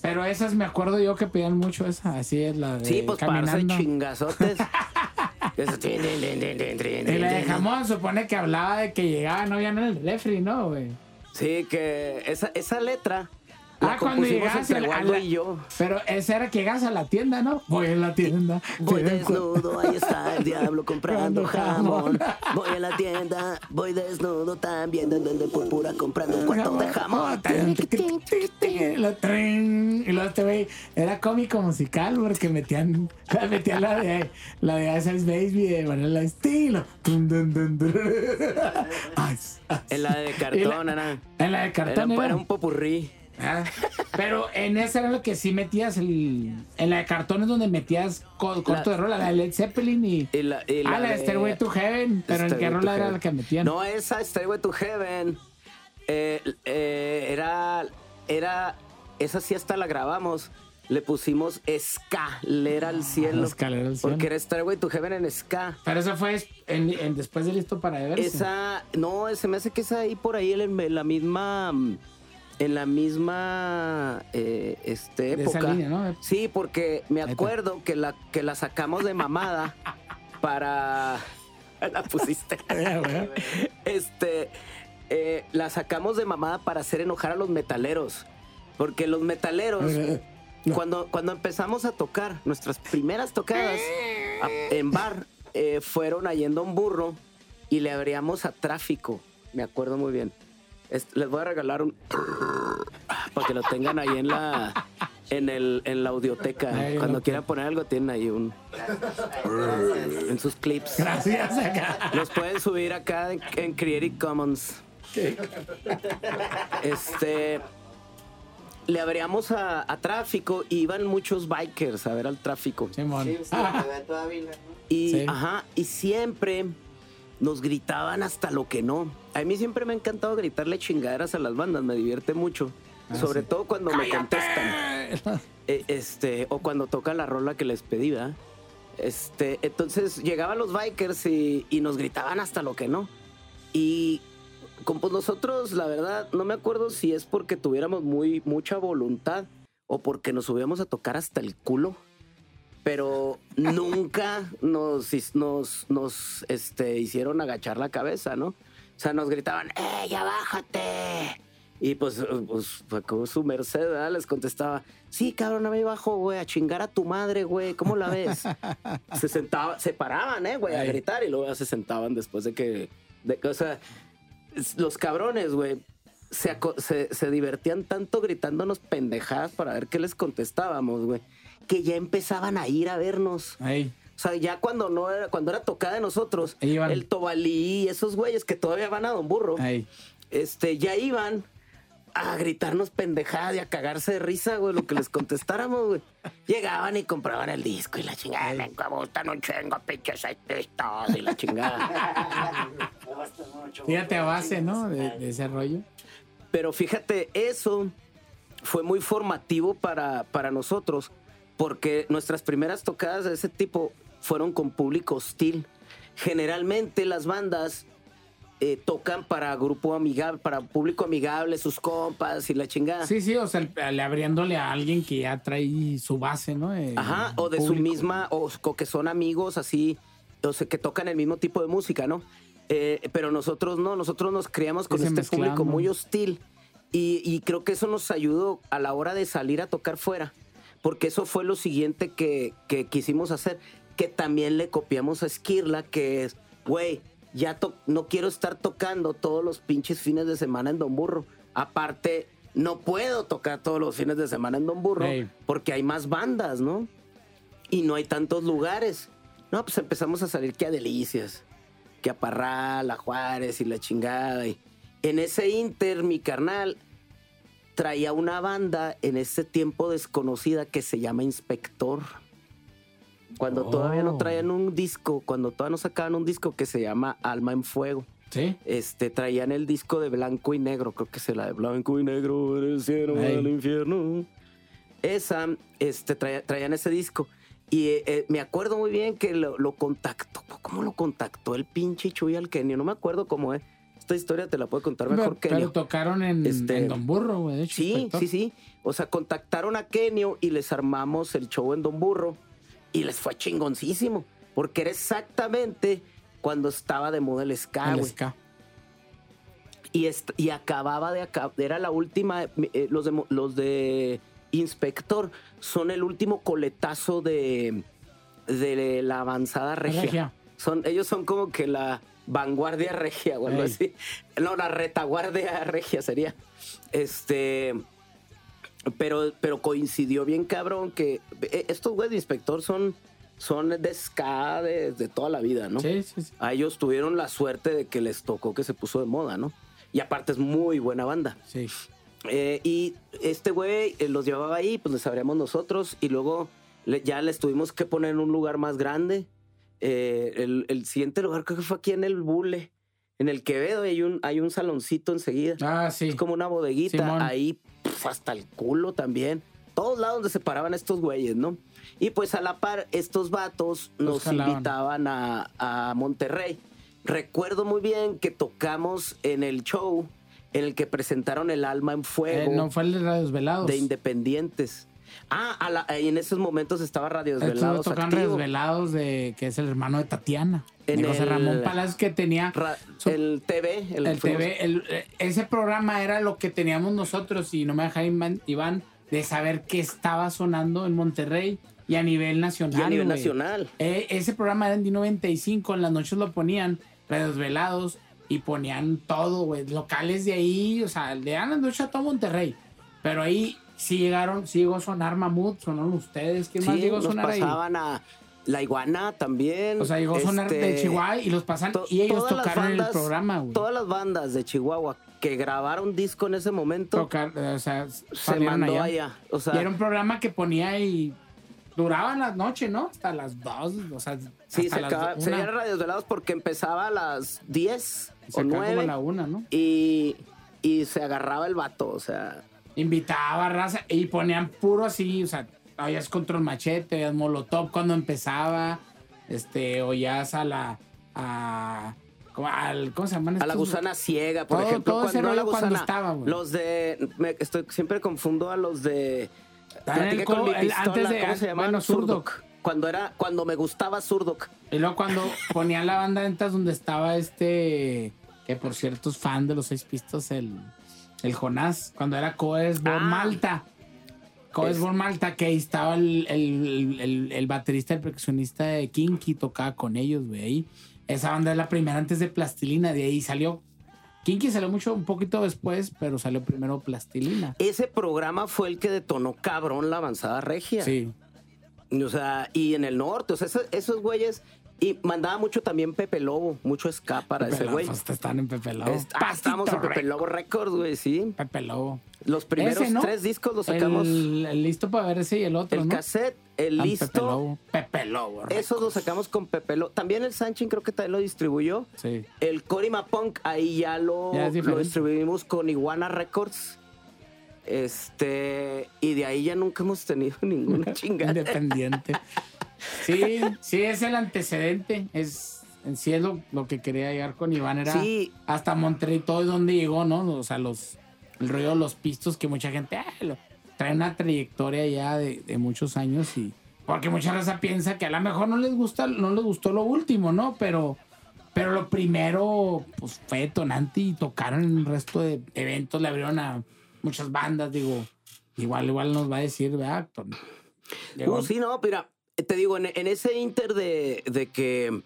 Pero esas me acuerdo yo que pedían mucho esa. Así es la de Sí, pues para caminando. chingazotes. Eso, tin, tin, tin, Y la de jamón supone que hablaba de que llegaba, no en el refri, ¿no, güey? Sí, que esa, esa letra la Ah, cuando llegas a la- y yo. Pero esa era que llegas a la tienda, ¿no? Voy a la tienda. Voy desnudo, ahí está el diablo comprando jamón. Voy a la tienda, voy desnudo también, de de púrpura comprando un cuarto de jamón. La tren. Y luego este güey era cómico musical porque metían, metían la de la de Ice Baby de Vanilla Estilo. En la de cartón, era, En la de cartón era. un popurrí. Ah, Pero en esa era lo que sí metías el. En la de cartón es donde metías co- corto La- de rola, la de Led Zeppelin y. Y la, y ah, la de Stairway to Heaven. Pero en qué rola era la que metían. No, esa Stairway to Heaven. eh, eh, era, era, esa sí hasta la grabamos. Le pusimos escalera al cielo. Escalera al cielo. Porque era Stairway to Heaven en ska. Pero eso fue en, en- después de listo para beberse. Esa, no, se me hace que es ahí por ahí en, en la misma, mm, en la misma, eh, este, esa época. línea, ¿no? Sí, porque me acuerdo que la, que la sacamos de mamada para, la pusiste. Güey. Este, eh, la sacamos de mamada para hacer enojar a los metaleros. Porque los metaleros, cuando, cuando empezamos a tocar, nuestras primeras tocadas en bar, eh, fueron a Yendo a un burro y le abríamos a tráfico. Me acuerdo muy bien. Es- les voy a regalar un. para que lo tengan ahí en la. En, el, en la audioteca. Ahí, Cuando quieran poner algo, tienen ahí un. En sus clips. Gracias acá. Los pueden subir acá en, en Creative Commons. Este. Le abríamos a, a tráfico y iban muchos bikers a ver al tráfico. Simón. Sí, sí, Ah. Y, Sí. ajá, y siempre nos gritaban hasta lo que no. A mí siempre me ha encantado gritarle chingaderas a las bandas, me divierte mucho. Ah, sobre sí. todo cuando me contestan. Eh, este, o cuando tocan la rola que les pedí, ¿verdad? Este, entonces llegaban los bikers y, y nos gritaban hasta lo que no. Y con pues nosotros, la verdad, no me acuerdo si es porque tuviéramos muy, mucha voluntad o porque nos subíamos a tocar hasta el culo. Pero nunca nos, nos, nos este, hicieron agachar la cabeza, ¿no? O sea, nos gritaban, ¡eh, ya bájate! Y pues, eh, pues como su merced, ¿verdad? Les contestaba, sí, cabrón, a mí bajo, güey, a chingar a tu madre, güey, ¿cómo la ves? se sentaba, se paraban, ¿eh, güey, a gritar y luego ya se sentaban después de que, de, o sea, los cabrones, güey, se, se, se divertían tanto gritándonos pendejadas para ver qué les contestábamos, güey, que ya empezaban a ir a vernos. Ahí. O sea, ya cuando no era, cuando era tocada de nosotros, el Tobalí, esos güeyes que todavía van a Don Burro, Ahí. este, ya iban a gritarnos pendejadas y a cagarse de risa, güey, lo que les contestáramos, güey. Llegaban y compraban el disco y la chingada, me gustan un chingo, pinches artistas y la chingada. Fíjate a base, ¿no? De, de ese rollo. Pero fíjate, eso fue muy formativo para, para nosotros, porque nuestras primeras tocadas de ese tipo fueron con público hostil. Generalmente las bandas eh, tocan para grupo amigable, para público amigable, sus compas y la chingada. Sí, sí, o sea, le abriéndole a alguien que ya trae su base, ¿no? Eh, Ajá, o de su misma, o, o que son amigos así, o sea, que tocan el mismo tipo de música, ¿no? Eh, pero nosotros no, nosotros nos criamos con Ese este mezclando. público muy hostil y, y creo que eso nos ayudó a la hora de salir a tocar fuera, porque eso fue lo siguiente que, que quisimos hacer, que también le copiamos a Esquirla, que es, güey, ya no quiero estar tocando todos los pinches fines de semana en Don Burro. Aparte, no puedo tocar todos los fines de semana en Don Burro porque hay más bandas, ¿no? Y no hay tantos lugares. No, pues empezamos a salir que a Delicias, que a Parral, a Juárez y la chingada. Y en ese inter, mi carnal traía una banda en ese tiempo desconocida que se llama Inspector. Cuando todavía no Oh. traían un disco, cuando todavía no sacaban un disco que se llama Alma en Fuego. Sí. Este, traían el disco de blanco y negro, creo que es la de blanco y negro, del cielo Ey. al infierno. Esa, este, traía- traían ese disco. Y eh, eh, me acuerdo muy bien que lo, lo contactó. ¿Cómo lo contactó el pinche Chuy al Kenio? No me acuerdo cómo es. Esta historia te la puede contar mejor Pero, pero Kenio. tocaron en, Este- en Don Burro, güey. de hecho, Sí, sí, sí. O sea, contactaron a Kenio y les armamos el show en Don Burro y les fue chingoncísimo. Porque era exactamente cuando estaba de moda el ska, El ska. Y, acababa de acabar, era la última, eh, los, de, Mo- los de Inspector son el último coletazo de, de la avanzada regia. Regia. Son, ellos son como que la vanguardia regia o algo Ey. así. No, la retaguardia regia sería. Este. Pero, pero coincidió bien cabrón que eh, estos güeyes de Inspector son, son de ska de, de toda la vida, ¿no? Sí, sí, sí. a ellos tuvieron la suerte de que les tocó que se puso de moda, ¿no? Y aparte es muy buena banda. sí. Eh, y este güey eh, los llevaba ahí, pues les abríamos nosotros y luego ya les tuvimos que poner en un lugar más grande. Eh, el, el siguiente lugar creo que fue aquí en el Bule, en el Quevedo, hay un, hay un saloncito enseguida. Ah, sí. Es como una bodeguita, Simón. ahí pf, hasta el culo también. Todos lados donde se paraban estos güeyes, ¿no? Y pues a la par, estos vatos nos invitaban a, a Monterrey. Recuerdo muy bien que tocamos en el show en el que presentaron El Alma en Fuego Eh, no fue el de Radios Velados. de Independientes. Ah, a la- en esos momentos estaba Radio Desvelados tocan activo. Radios Velados de que es el hermano de Tatiana. En de José el- Ramón Palacios que tenía Ra- su- el TV. El, TV, el- eh, ese programa era lo que teníamos nosotros y no me deja Iván, de saber qué estaba sonando en Monterrey y a nivel nacional. y a nivel nacional. Eh, ese programa era en D95, en las noches lo ponían, Radios Velados, y ponían todo, güey, locales de ahí, o sea, las noches a todo Monterrey. Pero ahí sí llegaron, sí llegó a sonar Mamut, sonaron ustedes, ¿quién más llegó a sonar ahí? pasaban a La Iguana también. O sea, llegó a sonar de este, Chihuahua y los pasan y ellos tocaron bandas- el programa, güey. Todas las bandas de Chihuahua que grabaron disco en ese momento Tocar, o sea, se mandó allá. allá. O sea, y era un programa que ponía y duraban las noches, ¿no? Hasta las dos, o sea, sí, se, acaba, se veían radios velados porque empezaba a las 10 Se o acaba como 9 a la una, ¿no? y, y se agarraba el vato. O sea, Invitaba a raza y ponían puro así, o sea, oías control machete, oías molotov cuando empezaba, este, oías a la, a, ¿cómo, al- ¿cómo se llaman a la gusana ciega, por Todo- ejemplo. todo cuando, no la cuando estaba. Los de. me- estoy, siempre confundo a los de. El con el- pistola, antes de- ¿cómo se llama? bueno, Zurdok. Cuando era, cuando me gustaba Zurdok. Y luego cuando ponían la banda de ventas donde estaba este, que por cierto es fan de los seis pistos, el, el Jonás, cuando era Coes Born Ah. Malta. Coes Es- Born Malta, que ahí estaba el, el, el- el baterista, el percusionista de Kinky, tocaba con ellos, güey. ahí. Esa banda es la primera antes de Plastilina, de ahí salió. Kinky salió mucho, un poquito después, pero salió primero Plastilina. Ese programa fue el que detonó cabrón la avanzada regia. Sí. O sea, y en el norte, o sea, esos, esos güeyes. Y mandaba mucho también Pepe Lobo, mucho ska para ese güey. Pues, están en Pepe Lobo. Ah, estábamos en Pepe. Lobo Records, güey, sí. Pepe Lobo. Los primeros Ese, ¿no? tres discos los sacamos. El, el listo para ver ese y el otro, El ¿no? cassette, el Ah, listo. Pepe Lobo. Pepe Lobo. Esos los sacamos con Pepe Lobo. También el Sanchin creo que también lo distribuyó. Sí. El Corima Punk, ahí ya lo, Ya lo distribuimos con Iguana Records. Este, y de ahí ya nunca hemos tenido ninguna chingada. Independiente. Sí, sí, es el antecedente. Es en sí es lo, lo que quería llegar con Iván, era Sí. hasta Monterrey, todo es donde llegó, ¿no? O sea, los, el rollo de los pistos que mucha gente ah, lo- trae una trayectoria ya de, de muchos años y porque mucha raza piensa que a lo mejor no les gusta, no les gustó lo último, ¿no? Pero, pero lo primero, pues fue detonante y tocaron el resto de eventos, le abrieron a muchas bandas, digo, igual, igual nos va a decir, ¿verdad? Ton- llegó- Uh, sí, no, mira, te digo, en, en ese inter de, de que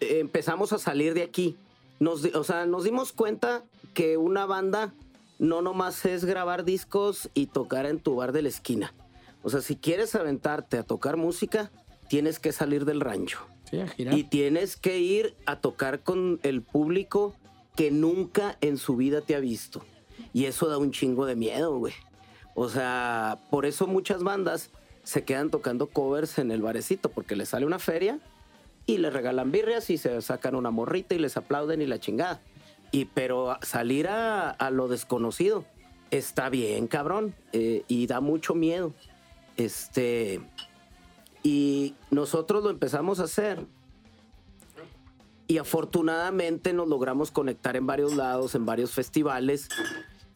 eh, empezamos a salir de aquí, nos, o sea, nos dimos cuenta que una banda no nomás es grabar discos y tocar en tu bar de la esquina. O sea, si quieres aventarte a tocar música, tienes que salir del rancho. Sí, a girar. Y tienes que ir a tocar con el público que nunca en su vida te ha visto. Y eso da un chingo de miedo, güey. O sea, por eso muchas bandas se quedan tocando covers en el barecito, porque les sale una feria y les regalan birrias y se sacan una morrita y les aplauden y la chingada. Y pero salir a, a lo desconocido está bien, cabrón, eh, y da mucho miedo. Este, y nosotros lo empezamos a hacer. Y afortunadamente nos logramos conectar en varios lados, en varios festivales.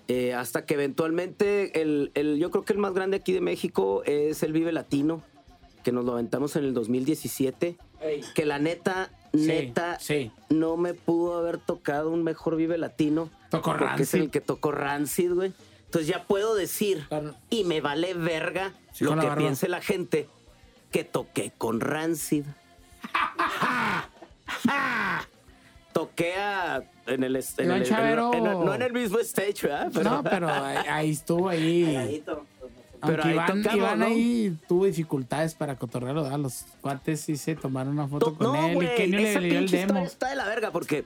Eh, hasta que eventualmente, el, el- yo creo que el más grande aquí de México es el Vive Latino, que nos lo aventamos en el 2017. Que la neta, Sí, neta, sí. no me pudo haber tocado un mejor Vive Latino. Tocó porque es el Rancid. que tocó Rancid, güey. Entonces ya puedo decir, y me vale verga Sí, lo la que piense la gente, que toqué con Rancid. toqué a, en el, en Iván el- en el- Chavero. en el- no en el mismo stage, ¿verdad? Pero, No, pero ahí, ahí estuvo ahí. Pero Aunque ahí Iván, tocamos, Iván ¿no? ahí tuvo dificultades para cotorrearlo, ¿verdad? Los cuates sí se tomaron una foto To- con no, él. güey, y Kenny le dio el demo. está de la verga porque,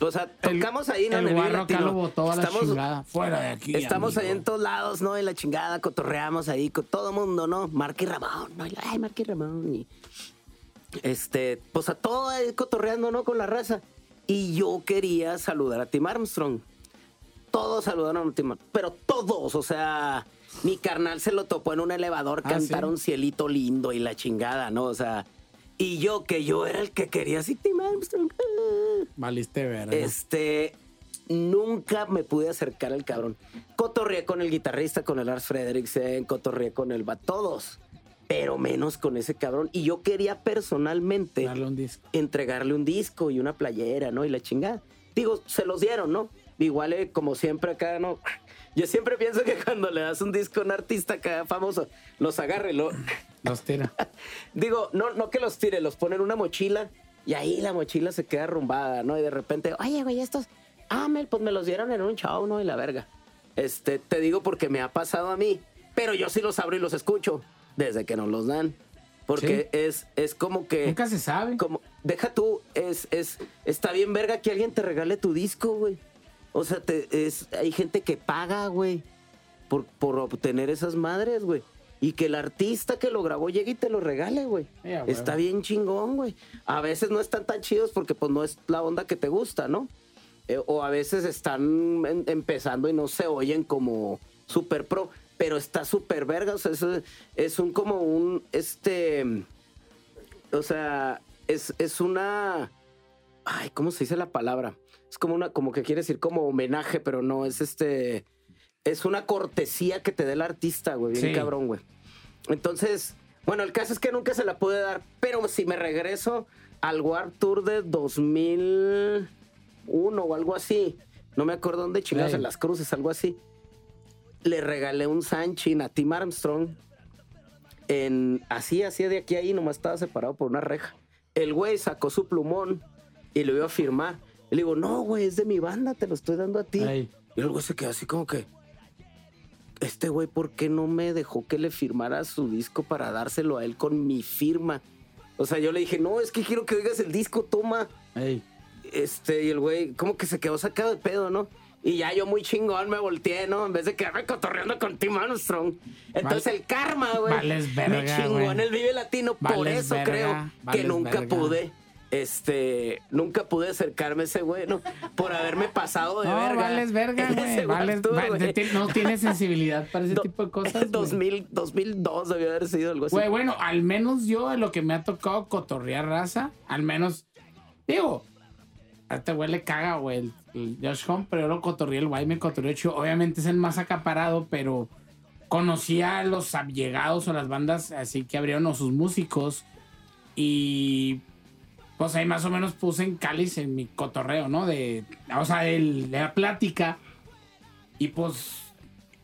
o sea, El- tocamos ahí, ¿no? El en Vive guarro acá lo botó a la Estamos- chingada. Fuera de aquí. Estamos ahí en todos lados, ¿no? En la chingada, cotorreamos ahí con todo mundo, ¿no? Marky Ramón, ¿no? Y Ay, Marky Ramón. Y, este, pues a todo ahí cotorreando, ¿no? Con la raza. Y yo quería saludar a Tim Armstrong. Todos saludaron a Tim Armstrong, pero todos, o sea, mi carnal se lo topó en un elevador, Ah, cantaron Cielito Lindo y la chingada, ¿no? O sea, y yo que yo era el que quería así, Tim Armstrong. Valiste verga. Este, nunca me pude acercar al cabrón. Cotorreé con el guitarrista, con el Lars Frederiksen, cotorreé con el va todos, pero menos con ese cabrón. Y yo quería personalmente Darle un disco. entregarle un disco y una playera, ¿no? Y la chingada. Digo, se los dieron, ¿no? Igual, eh, como siempre acá, ¿no? Yo siempre pienso que cuando le das un disco a un artista acá famoso, los agarre, lo, Los tira. Digo, no, no que los tire, los pone en una mochila y ahí la mochila se queda arrumbada, ¿no? Y de repente, oye, güey, estos, ah, Mel, pues me los dieron en un show, ¿no? Y la verga. Este, te digo porque me ha pasado a mí, pero yo sí los abro y los escucho desde que nos los dan. Porque es, es como que... Nunca se sabe. Como, deja tú, es, es, está bien verga que alguien te regale tu disco, güey. O sea, te, es, hay gente que paga, güey, por, por obtener esas madres, güey. Y que el artista que lo grabó llegue y te lo regale, güey. Está bien chingón, güey. A veces no están tan chidos porque pues no es la onda que te gusta, ¿no? Eh, o a veces están en- empezando y no se oyen como super pro, pero está súper verga, o sea, es, es un como un, este, o sea, es, es una, ay, ¿cómo se dice la palabra? Es como una, como que quiere decir como homenaje, pero no, es este, es una cortesía que te dé el artista, güey, bien Sí. cabrón, güey. Entonces, bueno, el caso es que nunca se la pude dar, pero si me regreso al War Tour de 2001 o algo así, no me acuerdo dónde chingados, en las cruces, algo así, le regalé un Sanchin a Tim Armstrong en así, así de aquí a ahí, nomás estaba separado por una reja. El güey sacó su plumón y lo iba a firmar. Y le digo, no, güey, es de mi banda, te lo estoy dando a ti. Y el güey se quedó así como que, este güey, ¿por qué no me dejó que le firmara su disco para dárselo a él con mi firma? O sea, yo le dije, no, es que quiero que oigas el disco, toma. Este, y el güey, como que se quedó sacado de pedo, ¿no? Y ya yo muy chingón me volteé, ¿no? En vez de quedarme cotorreando con Tim Armstrong. Entonces el karma, güey. Me chingó en el Vive Latino. Por eso verga, creo que nunca verga. pude Este, nunca pude acercarme a ese güey, ¿no? Por haberme pasado de No, verga. vales verga, güey. Vales, güey. no tienes sensibilidad para ese Do- tipo de cosas. güey. 2000, 2002 debió haber sido algo así. Güey, bueno, al menos yo en lo que me ha tocado cotorrear raza, al menos, digo, a este güey le caga, güey, el, Josh Home, pero yo lo cotorreé, el güey me cotorreó chido. Obviamente es el más acaparado, pero conocía a los allegados o las bandas así que abrieron o sus músicos y pues ahí más o menos puse en cáliz en mi cotorreo, ¿no? De, o sea, de la plática y pues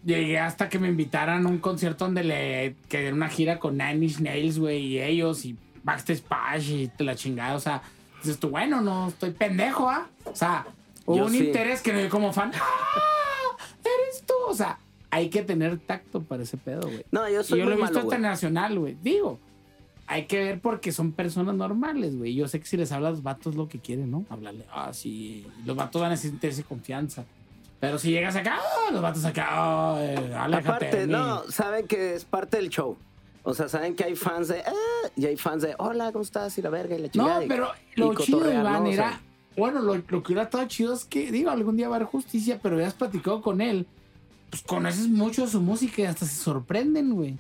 llegué hasta que me invitaran a un concierto donde le que era una gira con Nine Inch Nails, güey, y ellos y Backstage Pash y la chingada, o sea, dices tú, bueno, no estoy pendejo, ¿ah? O sea, Yo un sí. interés que me como fan, ¡ah! Eres tú, o sea, hay que tener tacto para ese pedo, güey. No, yo Y soy yo lo he visto malo, güey. internacional, güey. Digo, hay que ver porque son personas normales, güey. Yo sé que si les hablas vatos lo que quieren, ¿no? Hablarle, ah, sí. Los vatos van a sentirse confianza. Pero si llegas acá, ah, los vatos acá, ah, eh, de Aparte, mí. no, saben que es parte del show. O sea, saben que hay fans de, ah, y hay fans de, hola, ¿cómo estás? Y la verga y la chingada. No, y- pero y lo chido, Iván, ¿no? O sea, era. Bueno, lo, lo que hubiera estado chido es que, digo, algún día va a haber justicia, pero ya has platicado con él. Pues conoces mucho de su música y hasta se sorprenden, güey.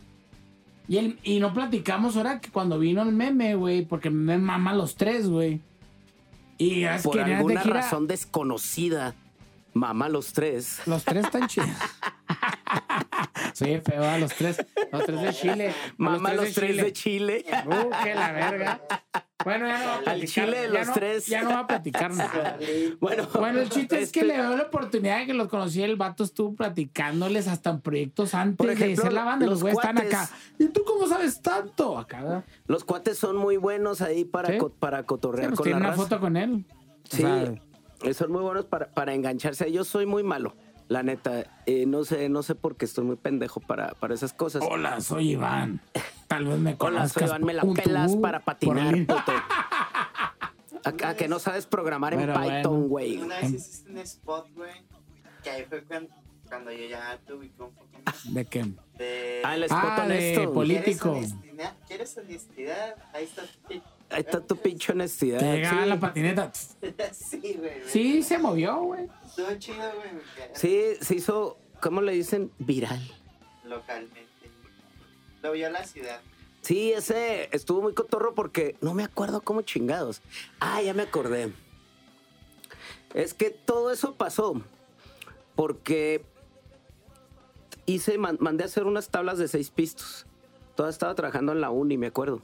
Y, él, y no platicamos ahora que cuando vino el meme, güey, porque me mama los tres, güey. Y es por que de alguna gira- razón desconocida, mamá los tres. Los tres están chidos. Soy feo a los tres. Los tres de Chile. Mamá los tres de Chile. Uh, qué la verga. Bueno, ya no va a Al platicar. chile de ya los no- tres. Ya no va a platicar nada. Bueno, Bueno, el chiste es que este, le dio la oportunidad de que los conocí. El vato estuvo platicándoles hasta en proyectos antes Por ejemplo, de ser la banda. Los güeyes están acá. ¿Y tú cómo sabes tanto? Acá. Los cuates son muy buenos ahí para, ¿Sí? co- para Sí, cotorrear pues con tiene la una raza. foto con él. O Sí, sea, son muy buenos para, para engancharse. Yo soy muy malo, la neta. Eh, no sé, no sé por qué estoy muy pendejo para, para esas cosas. Hola, soy Iván. Tal vez me Hola, conozcas. soy Iván, me la pelas U para patinar, puto. Acá que no sabes programar en Python, bueno. güey. Una vez hiciste un spot, güey, que ahí fue cuando, cuando yo ya te ubicé un poquito más. ¿De qué? De... Ah, el spot Ah, de honesto. ¿Quieres político. honestidad? ¿Quieres honestidad? Ahí está. Ahí está tu pinche honestidad. Que llegaba sí. la patineta. sí, güey. güey. Sí, se movió, güey. Estuvo chido, güey. Sí, se hizo, ¿cómo le dicen? Viral. Localmente. Lo vio la ciudad. Sí, ese estuvo muy cotorro porque no me acuerdo cómo chingados. Ah, ya me acordé. Es que todo eso pasó porque hice, man- mandé a hacer unas tablas de seis pistos. Todavía estaba trabajando en la uni, me acuerdo.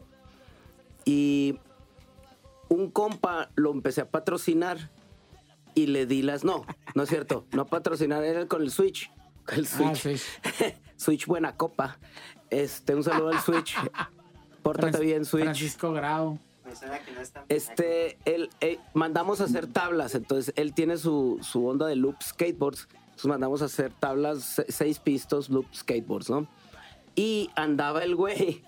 Y un compa lo empecé a patrocinar y le di las. No, no es cierto. No patrocinar, era con el Switch. El Ah, Switch. sí. Switch Buena Copa. Este, un saludo al Switch. Pórtate Fran- bien, Switch. Francisco Grau. Me suena que no es tan Este, él, eh, mandamos a hacer tablas, entonces él tiene su, su onda de loop skateboards, entonces mandamos a hacer tablas, se- seis pistos, loop skateboards, ¿no? Y andaba el güey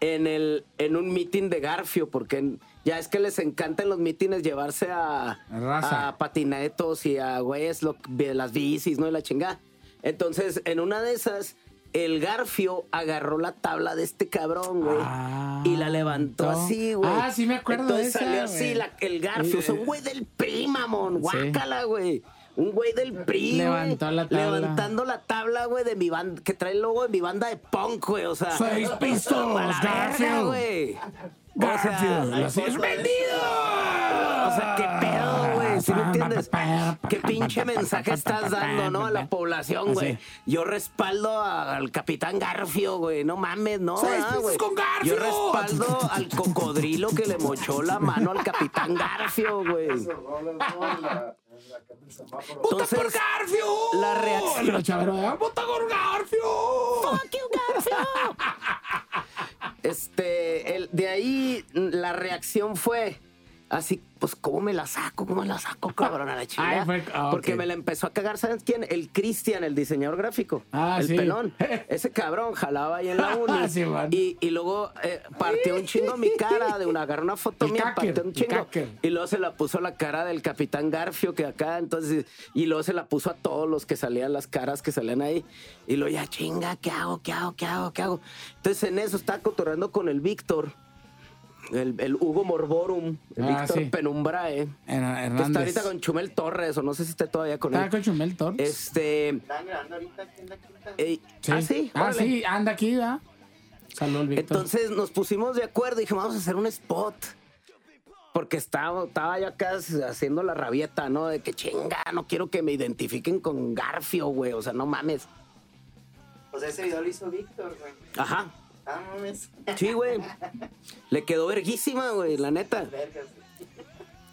en, el, en un meeting de Garfio, porque en- ya es que les encanta en los mítines llevarse a, Raza. a patinetos y a güeyes lo- de las bicis, ¿no? Y la chingada. Entonces, en una de esas, el Garfio agarró la tabla de este cabrón, güey. Ah, y la levantó no. así, güey. Ah, sí me acuerdo de Entonces esa, salió así la- el Garfio. O sea, un güey del PRI, mamón. Guácala, güey. Un güey del PRI. Levantó la tabla. Levantando la tabla, güey, de mi banda, que trae el logo de mi banda de punk, güey. O sea. Seis pistos, a la verga, Garfield. güey. O Garfield, sea, has vendido. o sea, qué pedo. ¿Sí me entiendes? ¿Qué pinche mensaje estás dando, no? A la población, güey. Yo respaldo al capitán Garfio, güey. No mames, no. ¡Seis ah, con Garfio! Yo respaldo al cocodrilo que le mochó la mano al capitán Garfio, güey. ¡Vota por Garfio! la reacción- Y los chaveros, "Ah, ¡Vota por Garfio! Este, el, de ahí la reacción fue así, pues, ¿cómo me la saco? ¿Cómo me la saco, cabrón, a la chingada? Ay, ah, Porque me la empezó a cagar, ¿sabes quién? El Cristian, el diseñador gráfico. Ah, el sí. pelón. Ese cabrón jalaba ahí en la uni. Sí, y, y luego eh, partió un chingo mi cara de una, agarró una foto El mía, cacker, partió un chingo. Y luego se la puso a la cara del capitán Garfio, que acá, entonces, y luego se la puso a todos los que salían, las caras que salían ahí. Y luego ya, chinga, ¿qué hago? ¿Qué hago? ¿Qué hago? ¿Qué hago? Entonces en eso estaba cotorreando con el Víctor. El, el Hugo Morborum, el Ah, Víctor sí. Penumbrae. Her- Que está ahorita con Chumel Torres, o no sé si esté todavía con él. con Chumel Torres. Este. Estaban grabando ahorita aquí en la quinta. ey, Ah, sí. Ah, órale. sí, anda aquí, ¿verdad? Saludos, Víctor. Entonces nos pusimos de acuerdo y dijimos, vamos a hacer un spot. Porque estaba, estaba yo acá haciendo la rabieta, ¿no? De que chinga, no quiero que me identifiquen con Garfio, güey. O sea, no mames. Pues ese video lo hizo Víctor, güey. Ajá. Ah, mames. Sí, güey. Le quedó verguísima, güey, la neta. Vergas.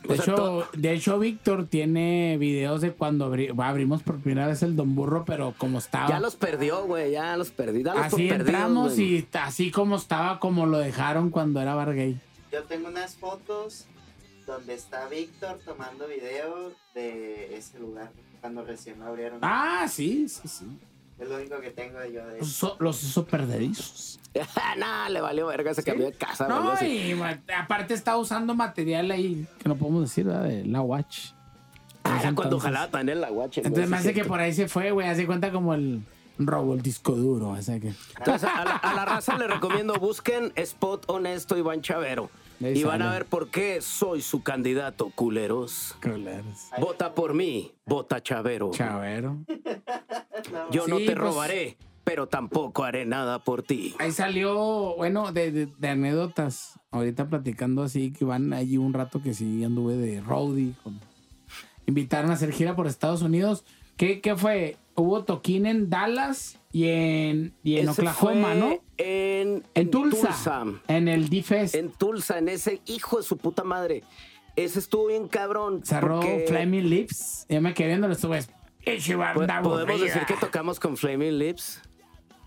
de, o sea, hecho, de hecho, Víctor tiene videos de cuando abri- abrimos por primera vez el Don Burro, pero como estaba. Ya los perdió, güey, ya los perdí. dalos por así entramos y así como estaba, como lo dejaron cuando era bar gay. Yo tengo unas fotos donde está Víctor tomando video de ese lugar cuando recién lo abrieron. Ah, sí, sí, sí. Es lo único que tengo yo de Los hizo, los hizo perderizos. nah, le valió verga, se cambió de casa. o No, y aparte está usando material ahí que no podemos decir, ¿verdad? De la Watch. Ah, En era cuando jalaba también el aguache. güey, Entonces sí me hace que por ahí se fue, güey. Hace cuenta como el robo, el disco duro. Ese que... Entonces, a la, a la raza le recomiendo busquen Spot Honesto Iván Chavero. Ahí Y van a ver por qué soy su candidato, culeros. Culeros. Vota por mí, vota Chavero. Chavero. Yo no Sí, te pues- robaré, pero tampoco haré nada por ti. Ahí salió, bueno, de, de- de anécdotas. Ahorita platicando así, que van allí un rato que sí anduve de roadie. con- Invitaron a hacer gira por Estados Unidos. ¿Qué, qué fue? Hubo toquín en Dallas y en, y en Ese Oklahoma, ¿no? En, En Tulsa, En el D-Fest. En Tulsa, en ese hijo de su puta madre. Ese estuvo bien cabrón. Cerró porque Flaming Lips. Ya me quedé viendo estuve. "Pinche po- banda Podemos aburrida". decir que tocamos con Flaming Lips.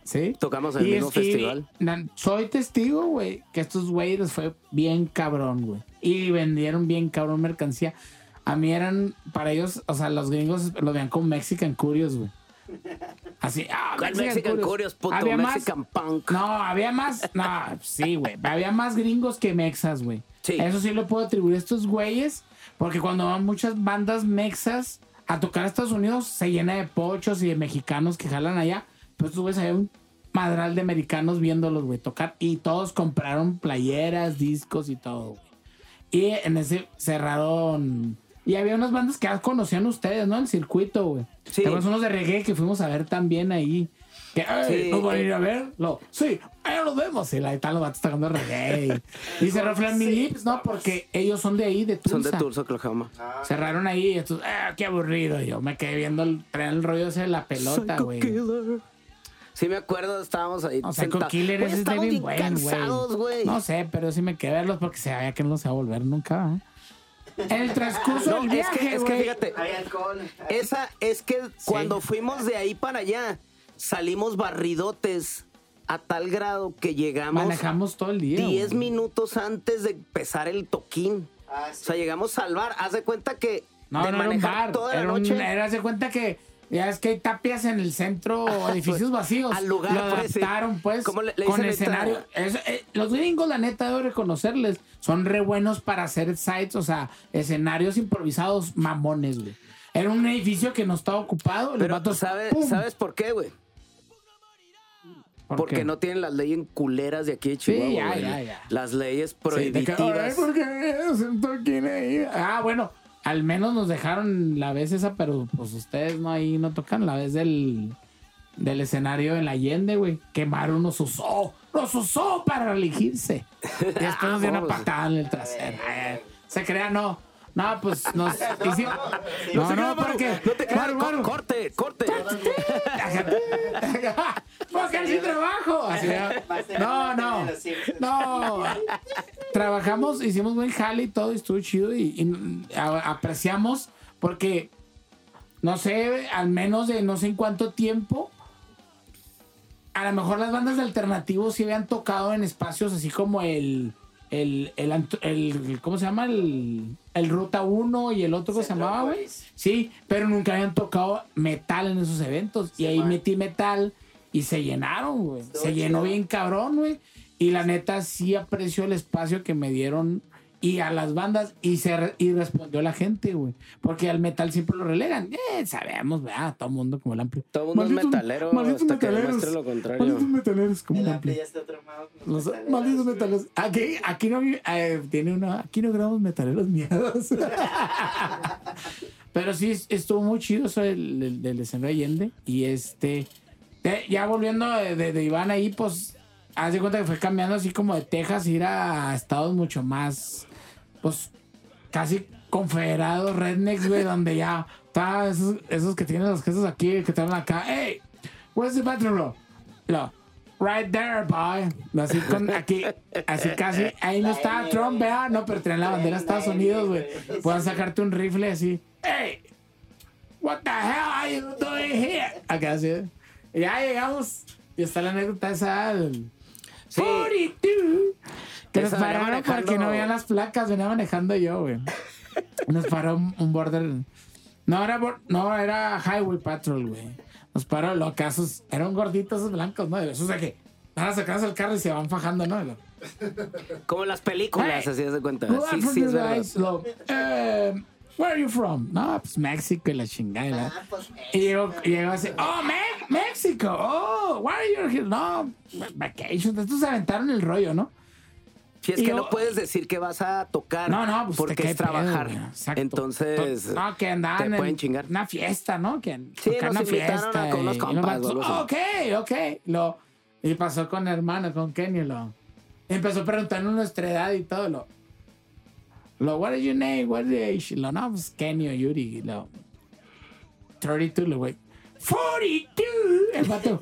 Sí. Tocamos en el Y mismo festival. na- soy testigo, güey, que estos güeyes les fue bien cabrón, güey. Y vendieron bien cabrón mercancía. A mí eran, para ellos, o sea, los gringos lo veían como Mexican Curious, güey. Así, ah, ¿Cuál Mexican Curious, puto? Había más- Mexican Punk. No, había más, no, sí, güey. Había más gringos que mexas, güey. Sí. Eso sí lo puedo atribuir a estos güeyes, porque cuando van muchas bandas mexas a tocar a Estados Unidos, se llena de pochos y de mexicanos que jalan allá. Pero estos güeyes había un madral de americanos viéndolos, güey, tocar. Y todos compraron playeras, discos y todo, güey. Y en ese cerraron. Y había unas bandas que ya conocían ustedes, ¿no? El circuito, güey. Sí. ¿Te acuerdas unos de reggae que fuimos a ver también ahí? Que, "Ey, Sí, ¿nos van a ir a verlo? Sí, ahí nos vemos. Y ahí están los vatos tocando reggae. Y cerró Flaming Lips, ¿no? Porque ellos son de ahí, de Tulsa. Son de Tulsa, Oklahoma. Ah, Cerraron ahí y estos, ah, qué aburrido. Yo me quedé viendo el, el rollo ese de la pelota, güey. Killer. Sí, me acuerdo, estábamos ahí. O sea. Killer ese es buen, cansados, güey. No sé, pero sí me quedé verlos porque se veía que no se va a volver nunca. ¿eh? En el transcurso No, del es viaje, que, es que fíjate, Hay alcohol. esa es que cuando fuimos de ahí para allá, salimos barridotes a tal grado que llegamos manejamos todo el día. 10 güey. minutos antes de empezar el toquín. Ah, O sea, llegamos al bar. Haz de cuenta que No, de no era un manejar bar. toda la Era, un, noche. era de cuenta que ya es que hay tapias en el centro, edificios vacíos. al lugar, Lo pues, adaptaron, pues, ¿Cómo le- le con escenario. Es- eh, los gringos, la neta, debo reconocerles, son re buenos para hacer sites, o sea, escenarios improvisados mamones, güey. Era un edificio que no estaba ocupado. los Pero vatos, ¿sabes. ¿sabes por qué, güey? ¿Por Porque qué? no tienen las leyes culeras de aquí de Sí, Chihuahua. ya, güey. ya, ya. Las leyes Sí, que, "Ay, prohibitivas. ¿por qué sentó aquí en ahí?" Ah, bueno, al menos nos dejaron la vez esa, pero pues ustedes no ahí no tocan la vez del, del escenario en la Allende, güey. Quemaron, nos usó, nos usó para elegirse. Y después nos dio una patada en el trasero. Se crea, no. No, pues nos hicimos. No, No, porque. No te creas, corte, corte. Porque sin trabajo. Así, no, no. No. Trabajamos, hicimos buen jale y todo, y estuvo chido. Y, y a- apreciamos porque, no sé, al menos de no sé en cuánto tiempo. A lo mejor las bandas de alternativos sí habían tocado en espacios así como el. El, el, el- ¿cómo se llama? El, el Ruta 1 y el otro que se llamaba, güey. Sí, pero nunca habían tocado metal en esos eventos. y ahí man. metí metal y se llenaron, güey. Se llenó chido. bien cabrón, güey. Y la neta sí aprecio el espacio que me dieron y a las bandas y se re- y respondió la gente, güey. Porque al metal siempre lo relegan. Eh, sabemos, ¿verdad? Todo el mundo como el ampli. Todo mundo es Malditos- metalero malditos hasta que metaleros. demuestre lo contrario. Malditos metaleros como El el ampli ampli. ya está traumado con los metaleros, malditos güey. metaleros. Aquí, aquí no eh, tiene una, aquí no grabamos metaleros miedos. Pero sí estuvo muy chido eso del, del, del escenario Allende. Y este, de- ya volviendo de, de- de Iván ahí, pues, haz de cuenta que fue cambiando así como de Texas, ir a estados mucho más, pues, casi confederados, rednecks, güey, donde ya, está esos, esos que tienen los quesos aquí, que hablan acá, hey, where's the bathroom? Lo, lo, right there, boy. Así con, aquí, así casi, ahí no está Trump, vea, no, pero traen la bandera de Estados Unidos, güey. Pueden sacarte un rifle así, hey, what the hell are you doing here? Acá así, ya llegamos, y está la anécdota esa del Sí. 42. Que nos Esa venía pararon manejando- porque no veían las placas, venía manejando yo, güey. Nos paró un, un border. No era, no, era Highway Patrol, güey. Nos paró locazos. Eran gorditos esos blancos, ¿no? Esos de que van a sacarse el carro y se van fajando, ¿no? Lo- Como las películas, Hey. así de cuenta. Sí, sí, es verdad. Lo, eh, where are you from? No, pues México y la chingada. y la- Ah, pues, Y llegó, y llegó así, oh, Me- México, oh, why are you here? No, vacation. Estos se aventaron el rollo, ¿no? Si es Y que yo- no puedes decir que vas a tocar No, no, pues porque es trabajar. pedo. Entonces, No, que andaban te pueden en chingar. una fiesta, ¿no? Que Sí, tocar nos una fiesta. a- con unos y- y compas los o vatos, algo así. "Oh, ok, ok. Lo, y pasó con hermano, con Kenny, lo. y empezó a preguntarnos nuestra edad y todo, lo. Lo, what is your name? What is your age? Lo, no, pues Kenny o Yuri. Lo, 32, lo, güey. 42. El vato,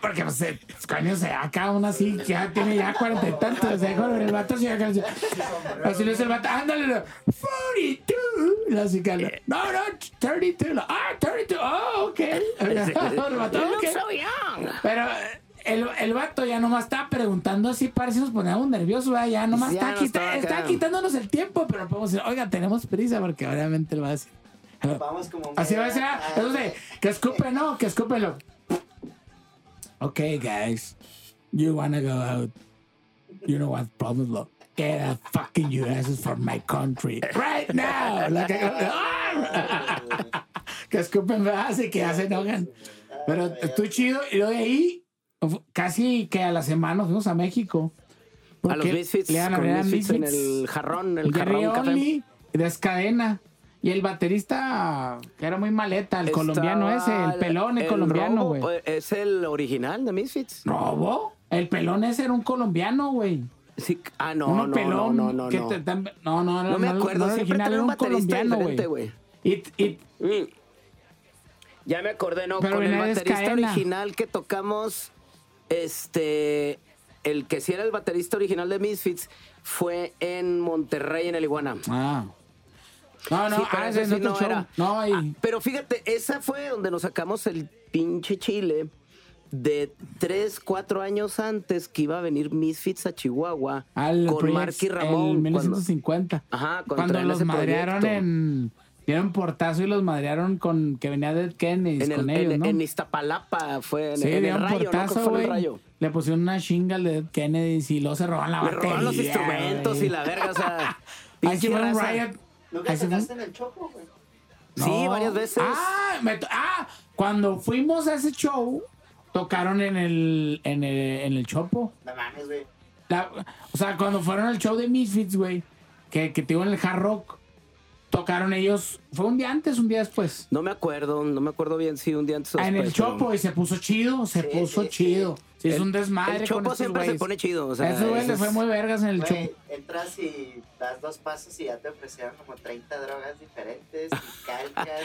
porque pues, eh, coño, se acá uno así, que ya tiene ya cuarenta y tantos, o sea, joder, el vato se acá, así así le dice el vato, ándale, lo, 42. Y la chica, lo, no, no, 32. lo, Ah, 32, oh, ok. El vato, You look "Ok". so young. Pero eh, el, el vato ya nomás estaba preguntando así, parece que nos poníamos nerviosos, ¿verdad? ya nomás Ya está, no quita- está quitándonos el tiempo, pero podemos decir, oiga, tenemos prisa, porque obviamente él va a decir. Vamos como Así va a ser, eso de, que escupe, no, que escúpelo. Ok, guys, you wanna go out. You know what problem, look. Get a fucking asses from my country right now. Like, que escupen, ¿verdad? Así que ya se enojan. Pero estoy chido. Y luego de ahí, casi que a la semana nos fuimos a México. A los Misfits, le con Misfits en el jarrón, el Jerry jarrón café. Only, Descadena. Y el baterista, que era muy maleta, el colombiano ese, Estaba el pelón, el, colombiano, Robo, güey. eh, Es el original de Misfits. ¿Robo? El pelón ese era un colombiano, güey. Sí, ah, no, Uno no, pelón. no, no, no. que no. te- tam- no, no, No me no, acuerdo, no siempre era un baterista colombiano, güey. Mm. Ya me acordé, ¿no? Pero Con el baterista original que tocamos, este, el que sí era el baterista original de Misfits, fue en Monterrey, en el Iguana. ah. No, no, Sí, pero ah, ese sí no era. No, y, Ah, pero fíjate, esa fue donde nos sacamos el pinche chile de 3, 4 años antes que iba a venir Misfits a Chihuahua al con Marky Ramón. En cuando- 1950. Ajá, cuando cuando traen los madrearon en. Dieron portazo y los madrearon con. Que venía Dead Kennedy en, el, con en- ellos, ¿no? en Iztapalapa, fue en, Sí, en el dieron rayo, ¿no? Portazo, fue en el güey. rayo. Le pusieron una chinga al de Dead Kennedy y luego se roban la Le batería. los instrumentos y la verga, o sea. Ahí fue un riot. Nunca fue- en el choco, güey. Sí, No. varias veces. Ah, me ah, cuando fuimos a ese show, tocaron en el, en el, en el Chopo. No mames, güey. O sea, cuando fueron al show de Misfits, güey, que, que te en el Hard Rock, tocaron ellos. Fue un día antes, un día después. No me acuerdo, no me acuerdo bien si un día antes o Ah, en el después, pero- Chopo y se puso chido, se Sí, puso sí, sí. chido. Sí, es El- un desmadre. El con Chopo estos siempre se pone chido, o sea. Ese güey eso le fue muy vergas en el Güey, Chopo. entras y das dos pasos y ya te ofrecieron como 30 drogas diferentes y calcas.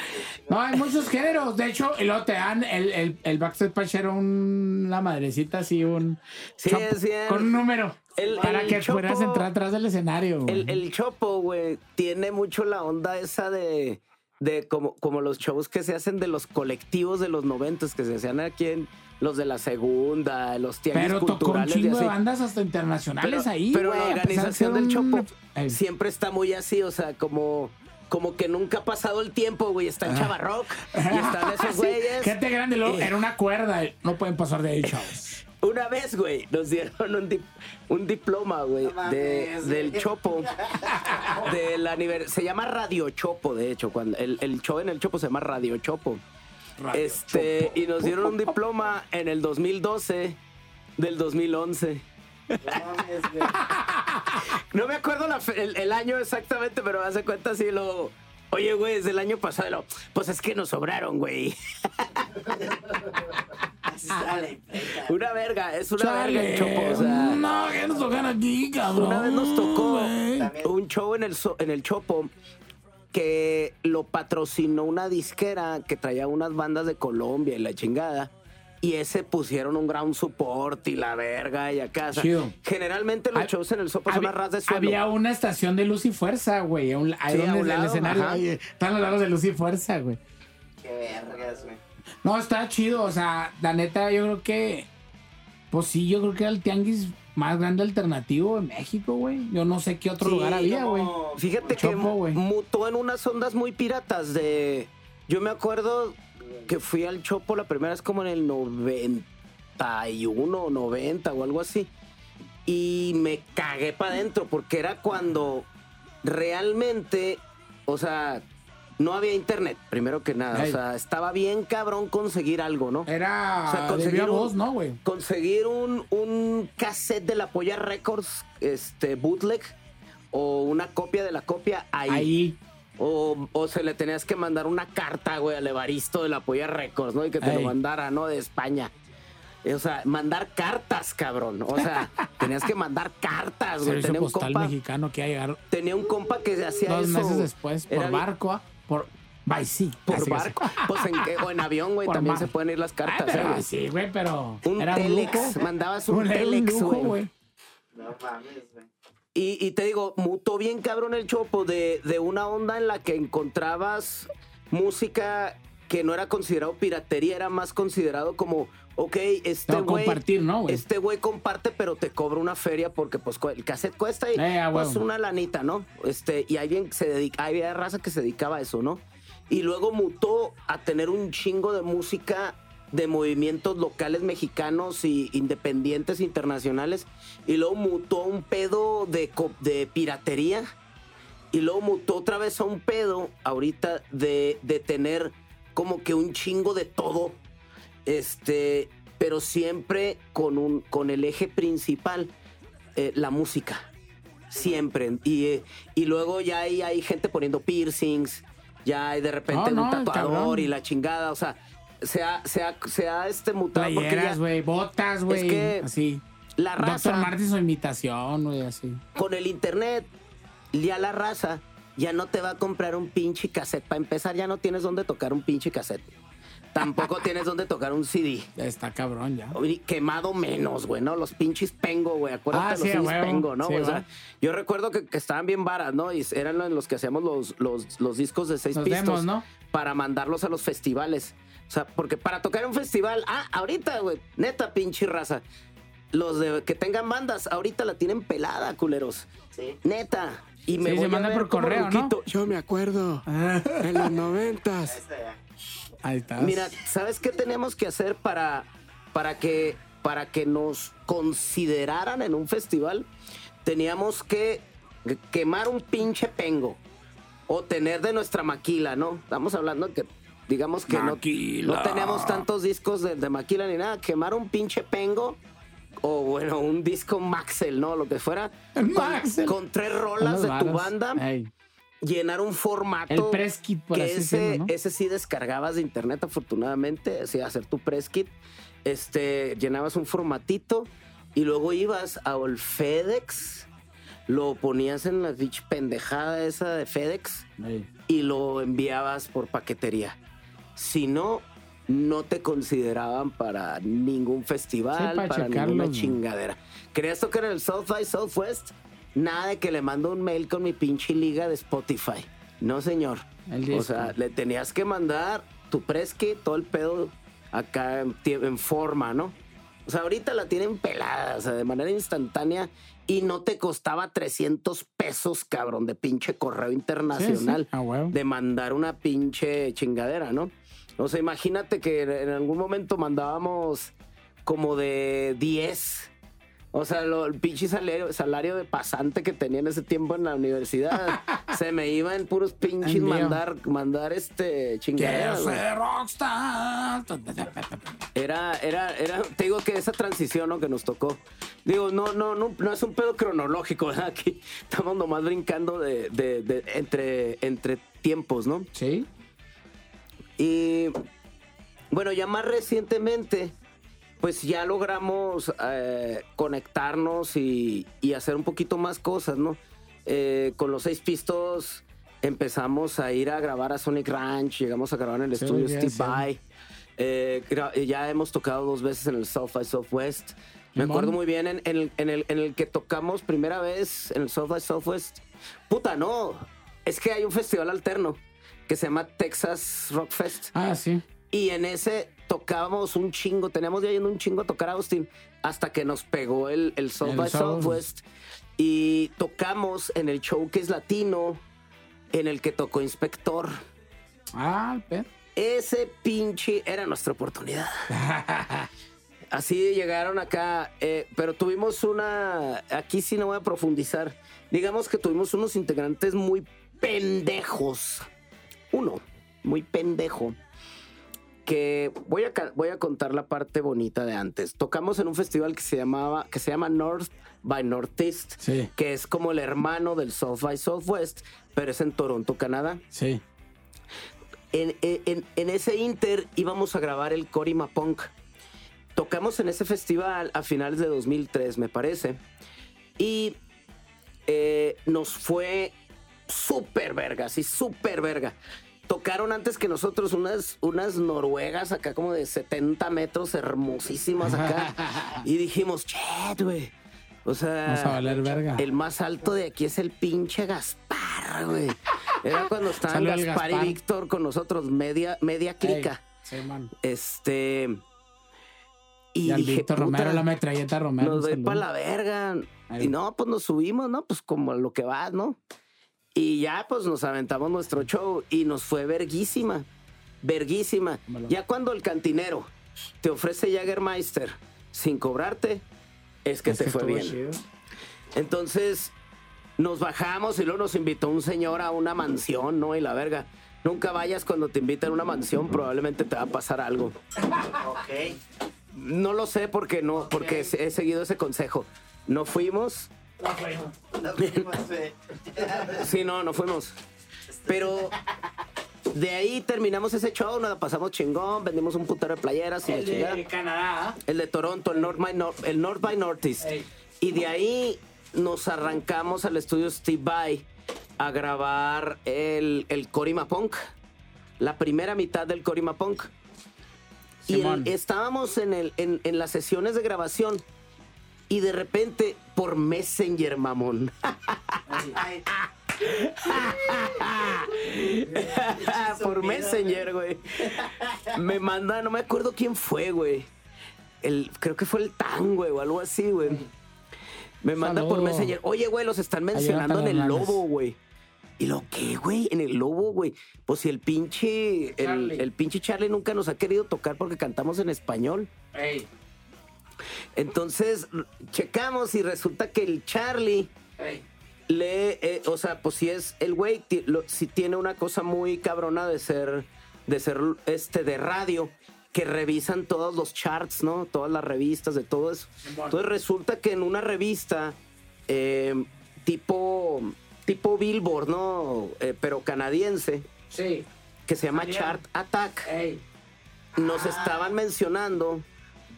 y No, hay muchos géneros. De hecho, y luego te dan el, el, el Backstage Patch era un, una madrecita así, un. Sí, chopo es bien. Con un número. El- para el que Chopo- pudieras entrar atrás del escenario. güey. El, el Chopo, güey, tiene mucho la onda esa de, de como, como los shows que se hacen de los colectivos de los noventas, que se hacían aquí en los de la segunda, los tianguis Pero tocó un culturales y chingo de así. bandas hasta internacionales Pero, ahí. pero la de organización del un- Chopo Ey. siempre está muy así, o sea, como, como que nunca ha pasado el tiempo, güey. Está en Chavarrock y están esos güeyes. Gente grande, luego Eh. era una cuerda. No pueden pasar de ahí, chavos. Una vez, güey, nos dieron un, dip- un diploma, güey, No de, del. Chopo. Del aniver- se llama Radio Chopo, de hecho. Cuando el, el show en el Chopo se llama Radio Chopo. este, y nos dieron un diploma en el 2012 del 2011. No mames, güey. No me acuerdo la fe- el, el año exactamente, pero me hace cuenta así lo. Oye, güey, es del año pasado. pues es que nos sobraron, güey. Así sale. venga. Una verga, es una verga Chale. el chopo. O sea, no, que nos tocan aquí, cabrón. una vez nos tocó. También. un show en el, en el Chopo que lo patrocinó una disquera que traía unas bandas de Colombia y la chingada. Y ese pusieron un ground support y la verga y acá. o sea, Chido. generalmente los Hab- shows en el Sopo son Había- a ras de suelo. Había una estación de luz y fuerza, güey. a un- Ahí Sí, a el escenario. están los lados de luz y fuerza, güey. Qué vergas, güey. No, está chido. O sea, la neta, yo creo que. Pues sí, yo creo que era el tianguis más grande alternativo en México, güey. Yo no sé qué otro Sí, lugar había, güey. Fíjate que mutó en unas ondas muy piratas de... Yo me acuerdo que fui al Chopo la primera vez como en el 91 o 90 o algo así. Y me cagué para adentro porque era cuando realmente, o sea, no había internet, primero que nada. Ey. O sea, estaba bien cabrón conseguir algo, ¿no? Era O sea, conseguir un- voz, ¿no, güey? conseguir un, un cassette de la Polla Records, este, bootleg, o una copia de la copia ahí. Ahí. O, o se le tenías que mandar una carta, güey, al Evaristo de la Polla Records, ¿no? Y que te lo mandara, ¿no? De España. O sea, mandar cartas, cabrón. O sea, tenías que mandar cartas, güey. Tenía un, compa, mexicano que iba a llegar tenía un compa que hacía dos eso. meses después por Era barco, ah, por by sea. Por Así barco. Pues en, qué- o en avión, güey, también mar. se pueden ir las Ah, cartas. pero ¿eh, güey? sí, güey, pero Un era telex, un lujo. mandabas un era telex, güey. No mames, güey. Y, y te digo, mutó bien cabrón el chopo de, de una onda en la que encontrabas música que no era considerado piratería, era más considerado como, ok, este No, güey. compartir, ¿no, güey? Este güey comparte, pero te cobra una feria porque pues el cassette cuesta y Eh, pues una lanita, ¿no? Este, y alguien se dedica, había raza que se dedicaba a eso, ¿no? Y luego mutó a tener un chingo de música de movimientos locales mexicanos y independientes internacionales. Y luego mutó a un pedo de piratería. Y luego mutó otra vez a un pedo ahorita de, de tener como que un chingo de todo. Este, pero siempre con, un, con el eje principal, eh, la música. Siempre. Y, eh, y luego ya hay, hay gente poniendo piercings, ya hay de repente No, un tatuador y la chingada. O sea, se ha, se ha, se ha este mutado Playeras, güey, botas, güey. que así. la Doctor raza Martin su imitación, güey, así. con el internet, ya la raza ya no te va a comprar un pinche cassette. Para empezar, ya no tienes dónde tocar un pinche cassette. Tampoco tienes dónde tocar un CD. Está cabrón ya. Quemado menos, güey, ¿no? Los pinches pengo, güey. Acuérdate Ah, los sí, huevo. pengo, ¿no? Sí, o sea, yo recuerdo que, que estaban bien varas, ¿no? Y eran los- los que hacíamos los, los, los discos de seis Los pistos demos, ¿no? para mandarlos a los festivales. O sea, porque para tocar un festival, ah, ahorita, güey, neta pinche raza. Los de que tengan bandas, ahorita la tienen pelada, culeros. Sí. Neta. Y me Sí, voy se a manda por correo, ¿no? Yo me acuerdo. En los noventas. Ahí está. Mira, ¿sabes qué teníamos que hacer para, para, que, para que nos consideraran en un festival? Teníamos que quemar un pinche pengo o tener de nuestra maquila, ¿no? Estamos hablando que, digamos que no, no teníamos tantos discos de, de maquila ni nada. Quemar un pinche pengo o, bueno, un disco Maxel, ¿no? Lo que fuera. Con, Maxell. con tres rolas de tu banda Ey. llenar un formato. El press kit, por que así ese, ese sí descargabas de internet, afortunadamente. Sí, hacer tu press kit. Este, llenabas un formatito y luego ibas a el FedEx, lo ponías en la bitch pendejada esa de FedEx Ey. y lo enviabas por paquetería. Si no, no te consideraban para ningún festival, Sí, para ninguna chingadera. ¿Querías tocar en el South by Southwest? Nada de que le mando un mail con mi pinche liga de Spotify. No, señor. O sea, le tenías que mandar tu press kit, todo el pedo acá en, forma, ¿no? O sea, ahorita la tienen pelada, o sea, de manera instantánea y no te costaba 300 pesos, cabrón, de pinche correo internacional Sí, sí, a huevo. de mandar una pinche chingadera, ¿no? O sea, imagínate que en algún momento mandábamos como de 10. O sea, lo- el pinche salario, salario de pasante que tenía en ese tiempo en la universidad, se me iba en puros pinches mandar, mandar este ser rockstar. Era, era, era, te digo que esa transición ¿no? que nos tocó. Digo, no, no, no, no es un pedo cronológico, ¿verdad? Aquí estamos nomás brincando de, de- de- entre, entre tiempos, ¿no? Sí. Y bueno, ya más recientemente, pues ya logramos eh, conectarnos y, y hacer un poquito más cosas, ¿no? Eh, con los seis pistos empezamos a ir a grabar a Sonic Ranch, llegamos a grabar en el Sí, estudio Steve. Vai. Eh, ya hemos tocado dos veces en el South by Southwest. Me acuerdo muy bien en, en el, en, el, en el que tocamos primera vez en el South by Southwest. Puta, no. Es que hay un festival alterno que se llama Texas Rock Fest. Ah, sí. Y en ese tocábamos un chingo, teníamos ya yendo un chingo a tocar a Austin hasta que nos pegó el, el South El by South. Southwest. Y tocamos en el show que es latino, en el que tocó Inspector. Ah. Ese pinche era nuestra oportunidad. Así llegaron acá, eh, pero tuvimos una. Aquí sí no voy a profundizar. Digamos que tuvimos unos integrantes muy pendejos. Uno, muy pendejo. Que voy a, voy a contar la parte bonita de antes. Tocamos en un festival que se llamaba, que se llama North by Northeast, Sí. que es como el hermano del South by Southwest, pero es en Toronto, Canadá. Sí. En, en- en ese inter íbamos a grabar el Corima Punk. Tocamos en ese festival a finales de 2003, me parece. Y eh, nos fue súper verga, sí, súper verga. Tocaron antes que nosotros unas, unas noruegas acá como de 70 metros, hermosísimas acá. y dijimos, chet, güey. O sea, Vamos a valer verga. el más alto de aquí es el pinche Gaspar, güey. Era cuando estaban Gaspar, Gaspar. y Víctor con nosotros, media, media clica. Sí, man. Este. Y, Y, al dije, Víctor "Puta, Romero, la metralleta Romero. nos doy para la verga. Ahí. Y no, pues nos subimos, ¿no? Pues como a lo que va, ¿no? Y ya, pues nos aventamos nuestro show y nos fue verguísima. Verguísima. Ya cuando el cantinero te ofrece Jagermeister sin cobrarte, es que Es te fue bien. chido. Entonces nos bajamos y luego nos invitó un señor a una mansión, ¿no? Y la verga. Nunca vayas cuando te invitan a una mansión, probablemente te va a pasar algo. Ok. No lo sé porque no, porque he seguido ese consejo. No fuimos. No fuimos. Sí, no, no fuimos. Pero de ahí terminamos ese show, nos la pasamos chingón, vendimos un putero de playeras y la El chingada. de Canadá. El de Toronto, el North by, Nor- el North by Northeast. Ey. Y de ahí nos arrancamos al estudio Steve Vai a grabar el, el Corima Punk. La primera mitad del Corima Punk. Y el- estábamos en, el, en, en las sesiones de grabación. Y de repente, por Messenger, mamón. Ay, por Messenger, güey. Me manda, no me acuerdo quién fue, güey. El, creo que fue el Tan, güey, o algo así, güey. Me manda por. Messenger. Oye, güey, los están mencionando en el Hernández. lobo, güey. ¿Y lo qué, güey? En el lobo, güey. Pues si el pinche. El, el pinche Charlie nunca nos ha querido tocar porque cantamos en español. Ey, Entonces, checamos y resulta que el Charlie ey. le, eh, o sea, pues si es el güey, si tiene una cosa muy cabrona de ser, de ser este de radio, que revisan todos los charts, ¿no? Todas las revistas de todo eso. Entonces resulta que en una revista eh, tipo, tipo Billboard, ¿no? Eh, pero canadiense, Sí. que se llama. Chart Attack Ey. nos estaban mencionando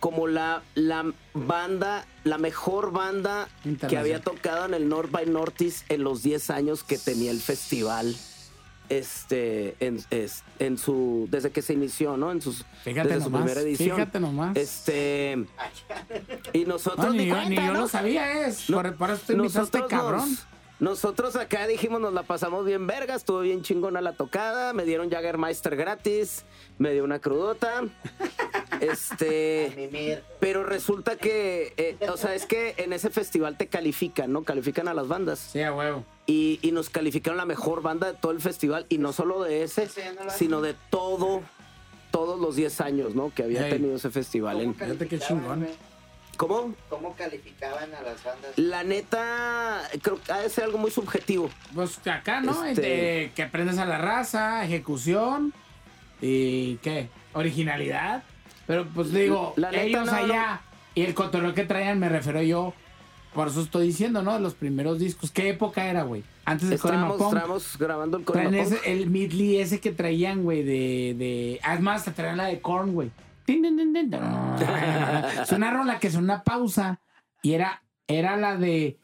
como la, la banda, la mejor banda que había tocado en el North by Northeast en los 10 años que tenía el festival. Este, en, es- en su, desde que se inició, ¿no? En sus, Fíjate desde su nomás, primera edición. fíjate nomás. Este, y nosotros No, ni, ni yo, cuenta, ni yo ¿no? lo sabía, es. No, por, por eso te invitaste, nosotros cabrón. nos- nosotros acá dijimos, nos la pasamos bien verga, estuvo bien chingona la tocada, me dieron Jaggermeister gratis, me dio una crudota. este. Pero resulta que, eh, o sea, es que en ese festival te califican, ¿no? Califican a las bandas. Sí, a huevo. Y, y nos calificaron la mejor banda de todo el festival. Y no solo de ese, sino de todo, todos los 10 años, ¿no? Que había Ey. tenido ese festival. en- Fíjate qué chingón. ¿Cómo? ¿Cómo calificaban a las bandas? La neta, creo que ha de ser algo muy subjetivo. Pues acá, ¿no? Este- De que aprendes a la raza, ejecución y ¿qué? Originalidad. Pero pues digo, La neta, ellos no, allá y el cotorreo que traían me refiero yo. Por eso estoy diciendo, ¿no? Los primeros discos. ¿Qué época era, güey? Antes de Estábamos, grabando el ese- el midley ese que traían, güey, de, de... Además, te traían la de Korn, güey. Es una rola que es una pausa y era, era la de...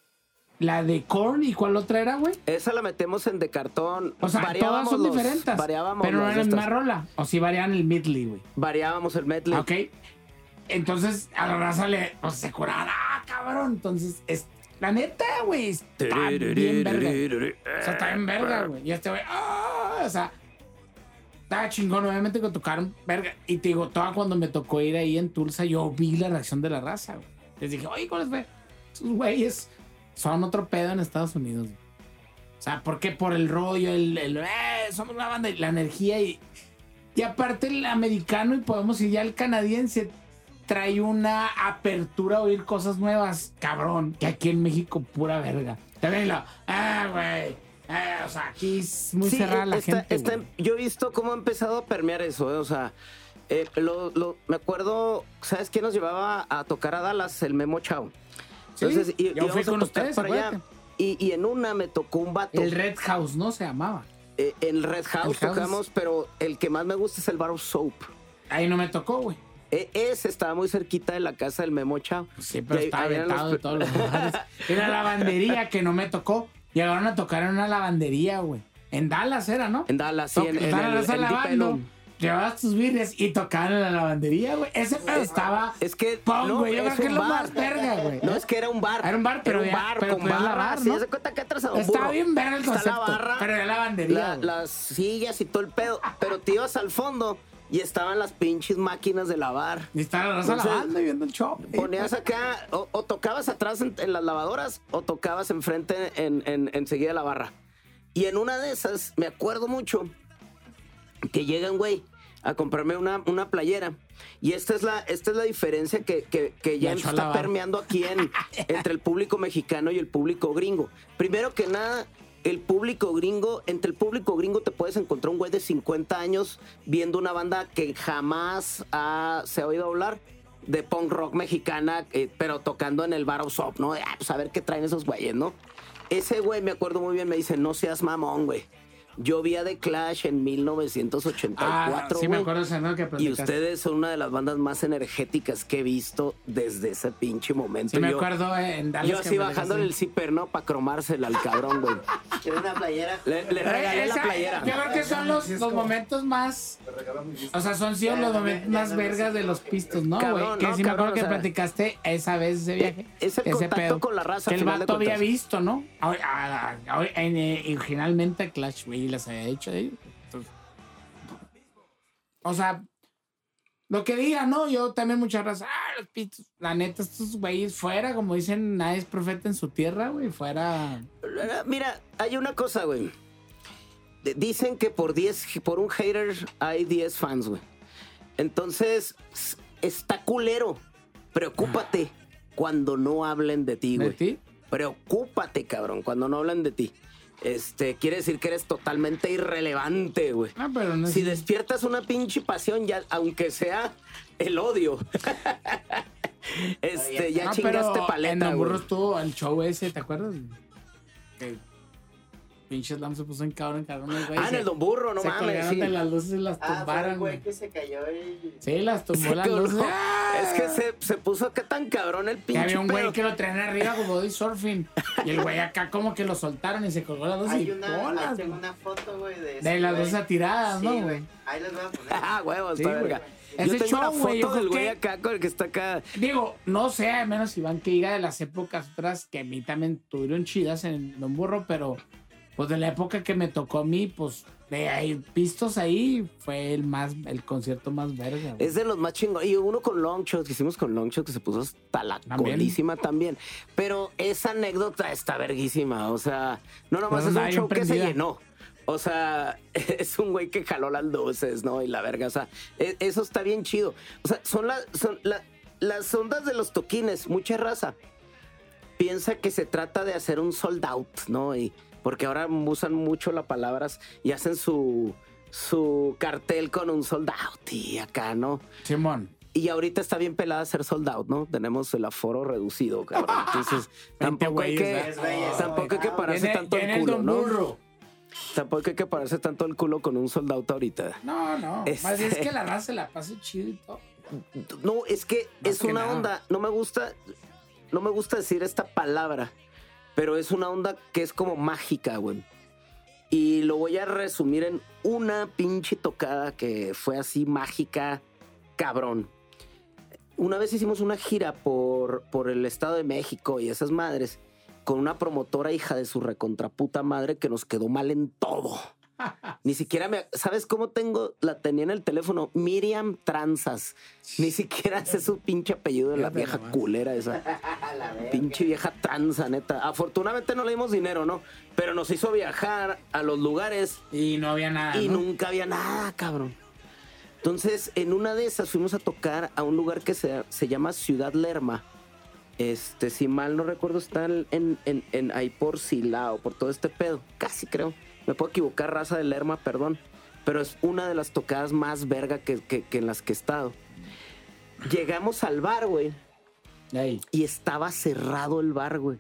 La de Korn y ¿cuál otra era, güey? Esa la metemos en de cartón. O sea, todas son los- diferentes. Variábamos, Pero no era la misma rola. O sí variaban el midley, güey. variábamos el medley. Ok. Entonces, a la raza le... Pues se curaban. ¡Ah, cabrón! Entonces, es... La neta, güey, está bien verga. O sea, está bien verga, güey. Y este güey, ¡ah! O sea, estaba chingón, obviamente que tocaron verga. Y te digo, toda cuando me tocó ir ahí en Tulsa, yo vi la reacción de la raza. Les dije, oye, ¿cómo les fue? Esos güeyes son otro pedo en Estados Unidos. O sea, ¿por qué? Por el rollo, el, el eh, somos una banda, la energía y. Y aparte el americano, y podemos ir ya el canadiense, trae una apertura a oír cosas nuevas, cabrón, que aquí en México pura verga. También lo, ah, güey, eh, o sea, aquí es muy Sí, cerrada la está- gente. está- güey. yo he visto cómo ha empezado a permear eso, eh, o sea, eh, lo- lo- me acuerdo, ¿sabes quién nos llevaba a tocar a Dallas? El Memo Chao. Sí, Entonces, y- yo fui con ustedes, para allá. Y, y en una me tocó un vato. El Red House, ¿no? Se llamaba. Eh, en Red House El House. tocamos, pero el que más me gusta es el Bar of Soap. Ahí no me tocó, güey. E- ese estaba muy cerquita de la casa del Memo Chao. Sí, pero estaba vetado los- de todos los lugares. Era la lavandería que no me tocó. Llegaron a tocar en una lavandería, güey. En Dallas era, ¿no? En Dallas, sí, en, en el, Deep lavando. Llevabas tus birrias y tocaban en la lavandería, güey. Ese pedo estaba. Es que. Punk, no, güey. Yo creo que es lo bar. más güey. No, es que era un bar. Era un bar, pero Era un ya- bar pero con lavar, sí, ¿no? de cuenta que atrás a Estaba burro. bien verga el Está concepto. la barra, pero era lavandería. la- las sillas y todo el pedo. Pero te ibas al fondo y estaban las pinches máquinas de lavar. Y estaba la raza Entonces, lavando y viendo el show. Ponías acá, o, o tocabas atrás en, en las lavadoras, o tocabas enfrente en, en, enseguida de la barra. Y en una de esas, me acuerdo mucho que llega un güey a comprarme una, una playera. Y esta es la, esta es la diferencia que, que- que ya está permeando aquí en, entre el público mexicano y el público gringo. Primero que nada, el público gringo, entre el público gringo te puedes encontrar un güey de 50 años viendo una banda que jamás se ha oído hablar de punk rock mexicana, eh, pero tocando en el bar of Soap, ¿no? Ah, pues a ver qué traen esos güeyes, ¿no? Ese güey, me acuerdo muy bien, me dice, no seas mamón, güey. Yo vi a The Clash en 1984, Ah, sí me güey. acuerdo ese, ¿no? Que Y ustedes son una de las bandas más energéticas que he visto desde ese pinche momento. Sí me yo, acuerdo eh, en Dallas. yo así me bajándole el zipper, ¿no? Para cromársela al cabrón, güey. ¿Quieres una playera? Le, le regalé Eh, la playera. Yo creo que son los, los momentos más. O sea, son sido los momentos más vergas de los pistos, ¿no, güey? Cabrón, Que no, sí me acuerdo que o sea, platicaste esa vez ese viaje. es el ese contacto con la raza, Que el vato había visto, ¿no? A- a- a- en, eh, originalmente Clash, güey, las había hecho de ellos. Entonces, o sea, lo que diga, ¿no? Yo también mucha raza, ah, los pistos. La neta, estos güeyes fuera, como dicen, nadie es profeta en su tierra, güey, fuera. Mira, hay una cosa, güey. De- Dicen que por 10, por un hater hay 10 fans, güey. Entonces, está culero. Preocúpate cuando no hablen de ti, ¿De güey. ti? Preocúpate, cabrón, cuando no hablan de ti. Este, quiere decir que eres totalmente irrelevante, güey. Ah, pero no Si es- despiertas una pinche pasión, ya, aunque sea el odio. este, ya No, chingaste pero En paleta, güey. Burro estuvo el show ese, ¿te acuerdas? Que pinche Slam se puso en cabrón, cabrón, güey. Ah, en se- el Don Burro, no se mames. colgaron sí. de las luces y las Ah, tumbaron, güey güey. que se cayó y... Sí, las tumbó Se las colgó. luces. ¡Ah! Es que se, se puso acá tan cabrón el Que pinche había un güey que lo traían arriba como body surfing. Y el güey acá como que lo soltaron y se colgó las luces Hay y una, bolas, tengo una foto, güey, de De las luces atiradas, Sí, ¿no, güey. Ahí les voy a poner. Ah, huevos, Sí, güey. Ese Yo tengo una show, güey, yo foto del güey que- acá con el que está acá. Digo, no sé, a menos Iván que diga de las épocas otras que a mí también tuvieron chidas en Don Burro, pero pues de la época que me tocó a mí, pues de ahí, pistos ahí, fue el más, el concierto más verga. güey. Es de los más chingones. Y uno con Longshot, que hicimos con Longshot, que se puso hasta la También. colísima también. Pero esa anécdota está verguísima. O sea, no nomás Pero es un show que se llenó. O sea, es un güey que jaló las luces, ¿no? Y la verga, o sea, e- eso está bien chido. O sea, son, las son la- las ondas de los toquines, mucha raza. Piensa que se trata de hacer un sold out, ¿no? Y porque ahora usan mucho las palabras y hacen su, su cartel con un sold out y acá, ¿no? Simón. Y ahorita está bien pelada hacer sold out, ¿no? Tenemos el aforo reducido, cabrón. Entonces, tampoco hay que, tampoco hay que pararse tanto el culo, ¿no? Tampoco hay que pararse tanto el culo con un sold out ahorita. No, no. Este- Más bien es que la raza se la pase chido y todo. No, es que Más es que una nada. onda. No me gusta, no me gusta decir esta palabra, pero es una onda que es como mágica, güey. Y lo voy a resumir en una pinche tocada que fue así mágica, cabrón. Una vez hicimos una gira por, por el Estado de México y esas madres con una promotora hija de su recontraputa madre que nos quedó mal en todo. Ni siquiera me. ¿Sabes cómo tengo? La tenía en el teléfono. Miriam Tranzas. Ni siquiera sé su pinche apellido de la vieja nomás. culera esa. La. Pinche vieja tranza, neta. Afortunadamente no le dimos dinero, ¿no? Pero nos hizo viajar a los lugares Y no había nada. y ¿no? nunca había nada, cabrón. Entonces, en una de esas fuimos a tocar a un lugar que se, se llama Ciudad Lerma. Este, si mal no recuerdo, está en, en- en- ahí por Silao, por todo este pedo. Casi creo. Me puedo equivocar, raza de Lerma, perdón. Pero es una de las tocadas más verga que, que- que en las que he estado. Llegamos al bar, güey. Ey. Y estaba cerrado el bar, güey.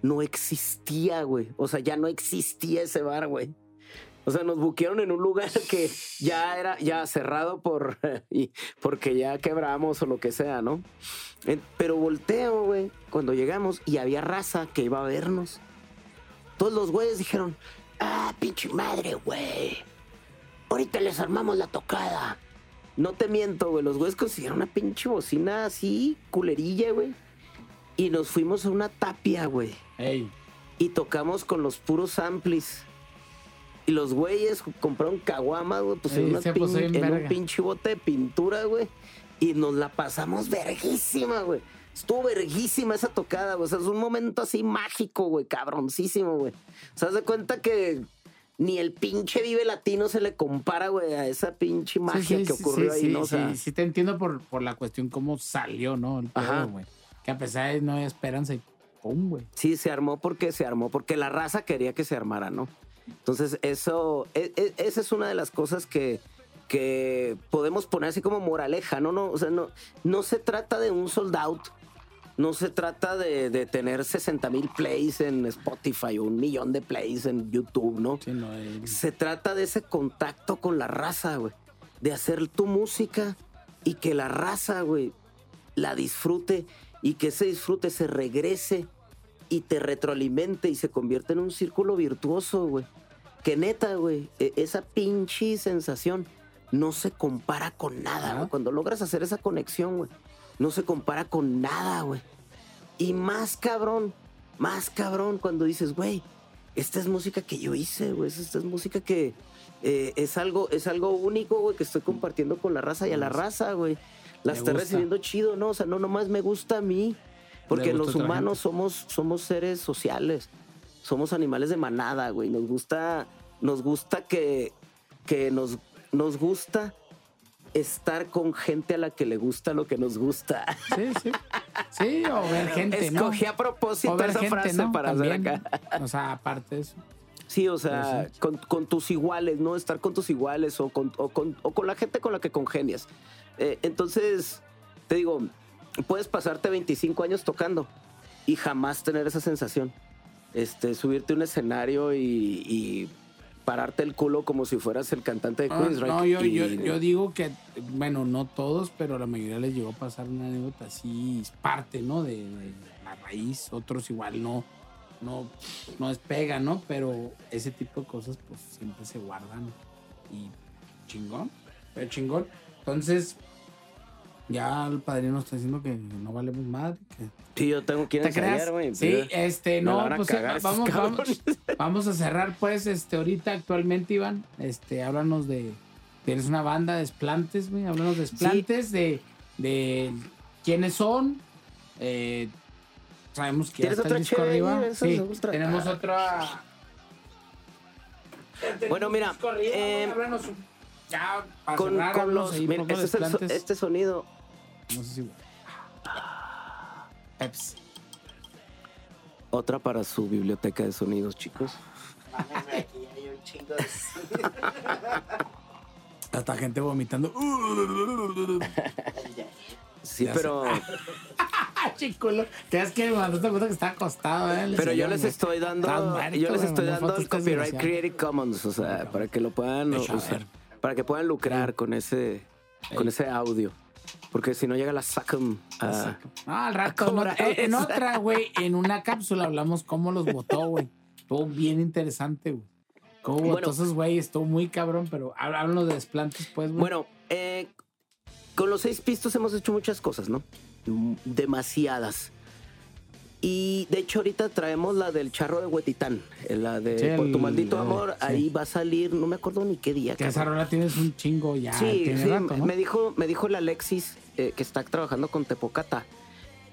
No existía, güey. O sea, ya no existía ese bar, güey. O sea, nos buquearon en un lugar que ya era ya cerrado por y porque ya quebramos o lo que sea, ¿no? Pero volteo, güey, cuando llegamos y había raza que iba a vernos. Todos los güeyes dijeron, ah, pinche madre, güey. Ahorita les armamos la tocada. No te miento, güey. Los güeyes consiguieron una pinche bocina así, culerilla, güey. Y nos fuimos a una tapia, güey. Ey. Y tocamos con los puros amplis. Y los güeyes compraron caguamas, güey, pues en, Ey, una se puso pin- bien en un pinche bote de pintura, güey. Y nos la pasamos verguísima, güey. Estuvo verguísima esa tocada, güey. O sea, es un momento así mágico, güey, cabroncísimo, güey. O sea, haz de cuenta que ni el pinche Vive Latino se le compara, güey, a esa pinche magia Sí, sí, que ocurrió sí, ahí, ¿no? O sea, sí, sí te entiendo por, por la cuestión cómo salió, ¿no? El Ajá. pedo, güey. Que a pesar de no había esperanza y pum, güey. Sí, se armó porque se armó, porque la raza quería que se armara, ¿no? Entonces, eso, e- e- esa es una de las cosas que, que podemos poner así como moraleja, ¿no? no o sea, no, no se trata de un sold out, no se trata de, de tener 60 mil plays en Spotify o un millón de plays en YouTube, ¿no? Sí, no, el- Se trata de ese contacto con la raza, güey. De hacer tu música y que la raza, güey, la disfrute y que ese disfrute se regrese y te retroalimente y se convierte en un círculo virtuoso, güey. Que neta, güey, e- esa pinche sensación no se compara con nada, güey. Cuando logras hacer esa conexión, güey, no se compara con nada, güey. Y más cabrón, más cabrón cuando dices, güey, esta es música que yo hice, güey. Esta es música que eh, es algo, es algo único, güey, que estoy compartiendo con la raza y a la raza, güey. La Me está gusta. recibiendo chido, ¿no? O sea, no nomás me gusta a mí. Porque los humanos somos, somos seres sociales. Somos animales de manada, güey. Nos gusta, nos gusta que, que nos, nos gusta estar con gente a la que le gusta lo que nos gusta. Sí, sí. Sí, o ver gente, ¿no? Escogí a propósito esa gente, frase ¿no? para hacer También. acá. O sea, aparte de eso. Sí, o sea, sí. con, con tus iguales, ¿no? Estar con tus iguales o con, o con, o con la gente con la que congenias. Eh, entonces, te digo, puedes pasarte 25 años tocando y jamás tener esa sensación. Este, subirte a un escenario y, y pararte el culo como si fueras el cantante de Ah, Queensryche. no, yo, y- yo, yo digo que, bueno, no todos, pero la mayoría les llegó a pasar una anécdota así, parte, ¿no? De, de la raíz, otros igual no, no, no despega, ¿no? Pero ese tipo de cosas, pues siempre se guardan y chingón, pero chingón. Entonces, ya el padrino está diciendo que no valemos madre, que Sí, yo tengo que ensayar, güey. Sí, pero- este, no, pues sí, vamos, vamos, vamos a cerrar, pues, este, ahorita actualmente, Iván, este, háblanos de, tienes una banda de Esplantes, güey, háblanos de Esplantes, de, de quiénes son, eh, sabemos que ya ¿Tienes está el disco arriba, sí, tenemos Ah. otra, Bueno, mira, eh, Ya, con, cerrar, con los. mira, este, es el este sonido. No sé si... Peps. Otra para su biblioteca de sonidos, chicos. Mámenme aquí, hay un chingo de. Hasta gente vomitando. Sí, pero. Chiculo. Que es que me que está acostado, ¿eh? Pero yo les estoy dando, yo les estoy dando el copyright. Creative Commons, o sea, para que lo puedan usar, para que puedan lucrar con ese, con ese audio, porque si no llega la sacan a, Ah, al rato. En otra, en eso. otra, güey, en una cápsula hablamos cómo los votó, güey. Estuvo bien interesante, güey. Cómo votó Bueno. esos güey, estuvo muy cabrón, pero há- háblanos de desplantes, pues, güey. Bueno, eh, con los seis pistos hemos hecho muchas cosas, ¿no? Mm, Demasiadas. Y de hecho ahorita traemos la del charro de Huetitán, eh, la de Sí, Por tu maldito amor, sí. ahí va a salir, no me acuerdo ni qué día. que esa rola tienes un chingo ya. Sí, tiene sí, rato, ¿no? me dijo, me dijo el Alexis, eh, que está trabajando con Tepocata.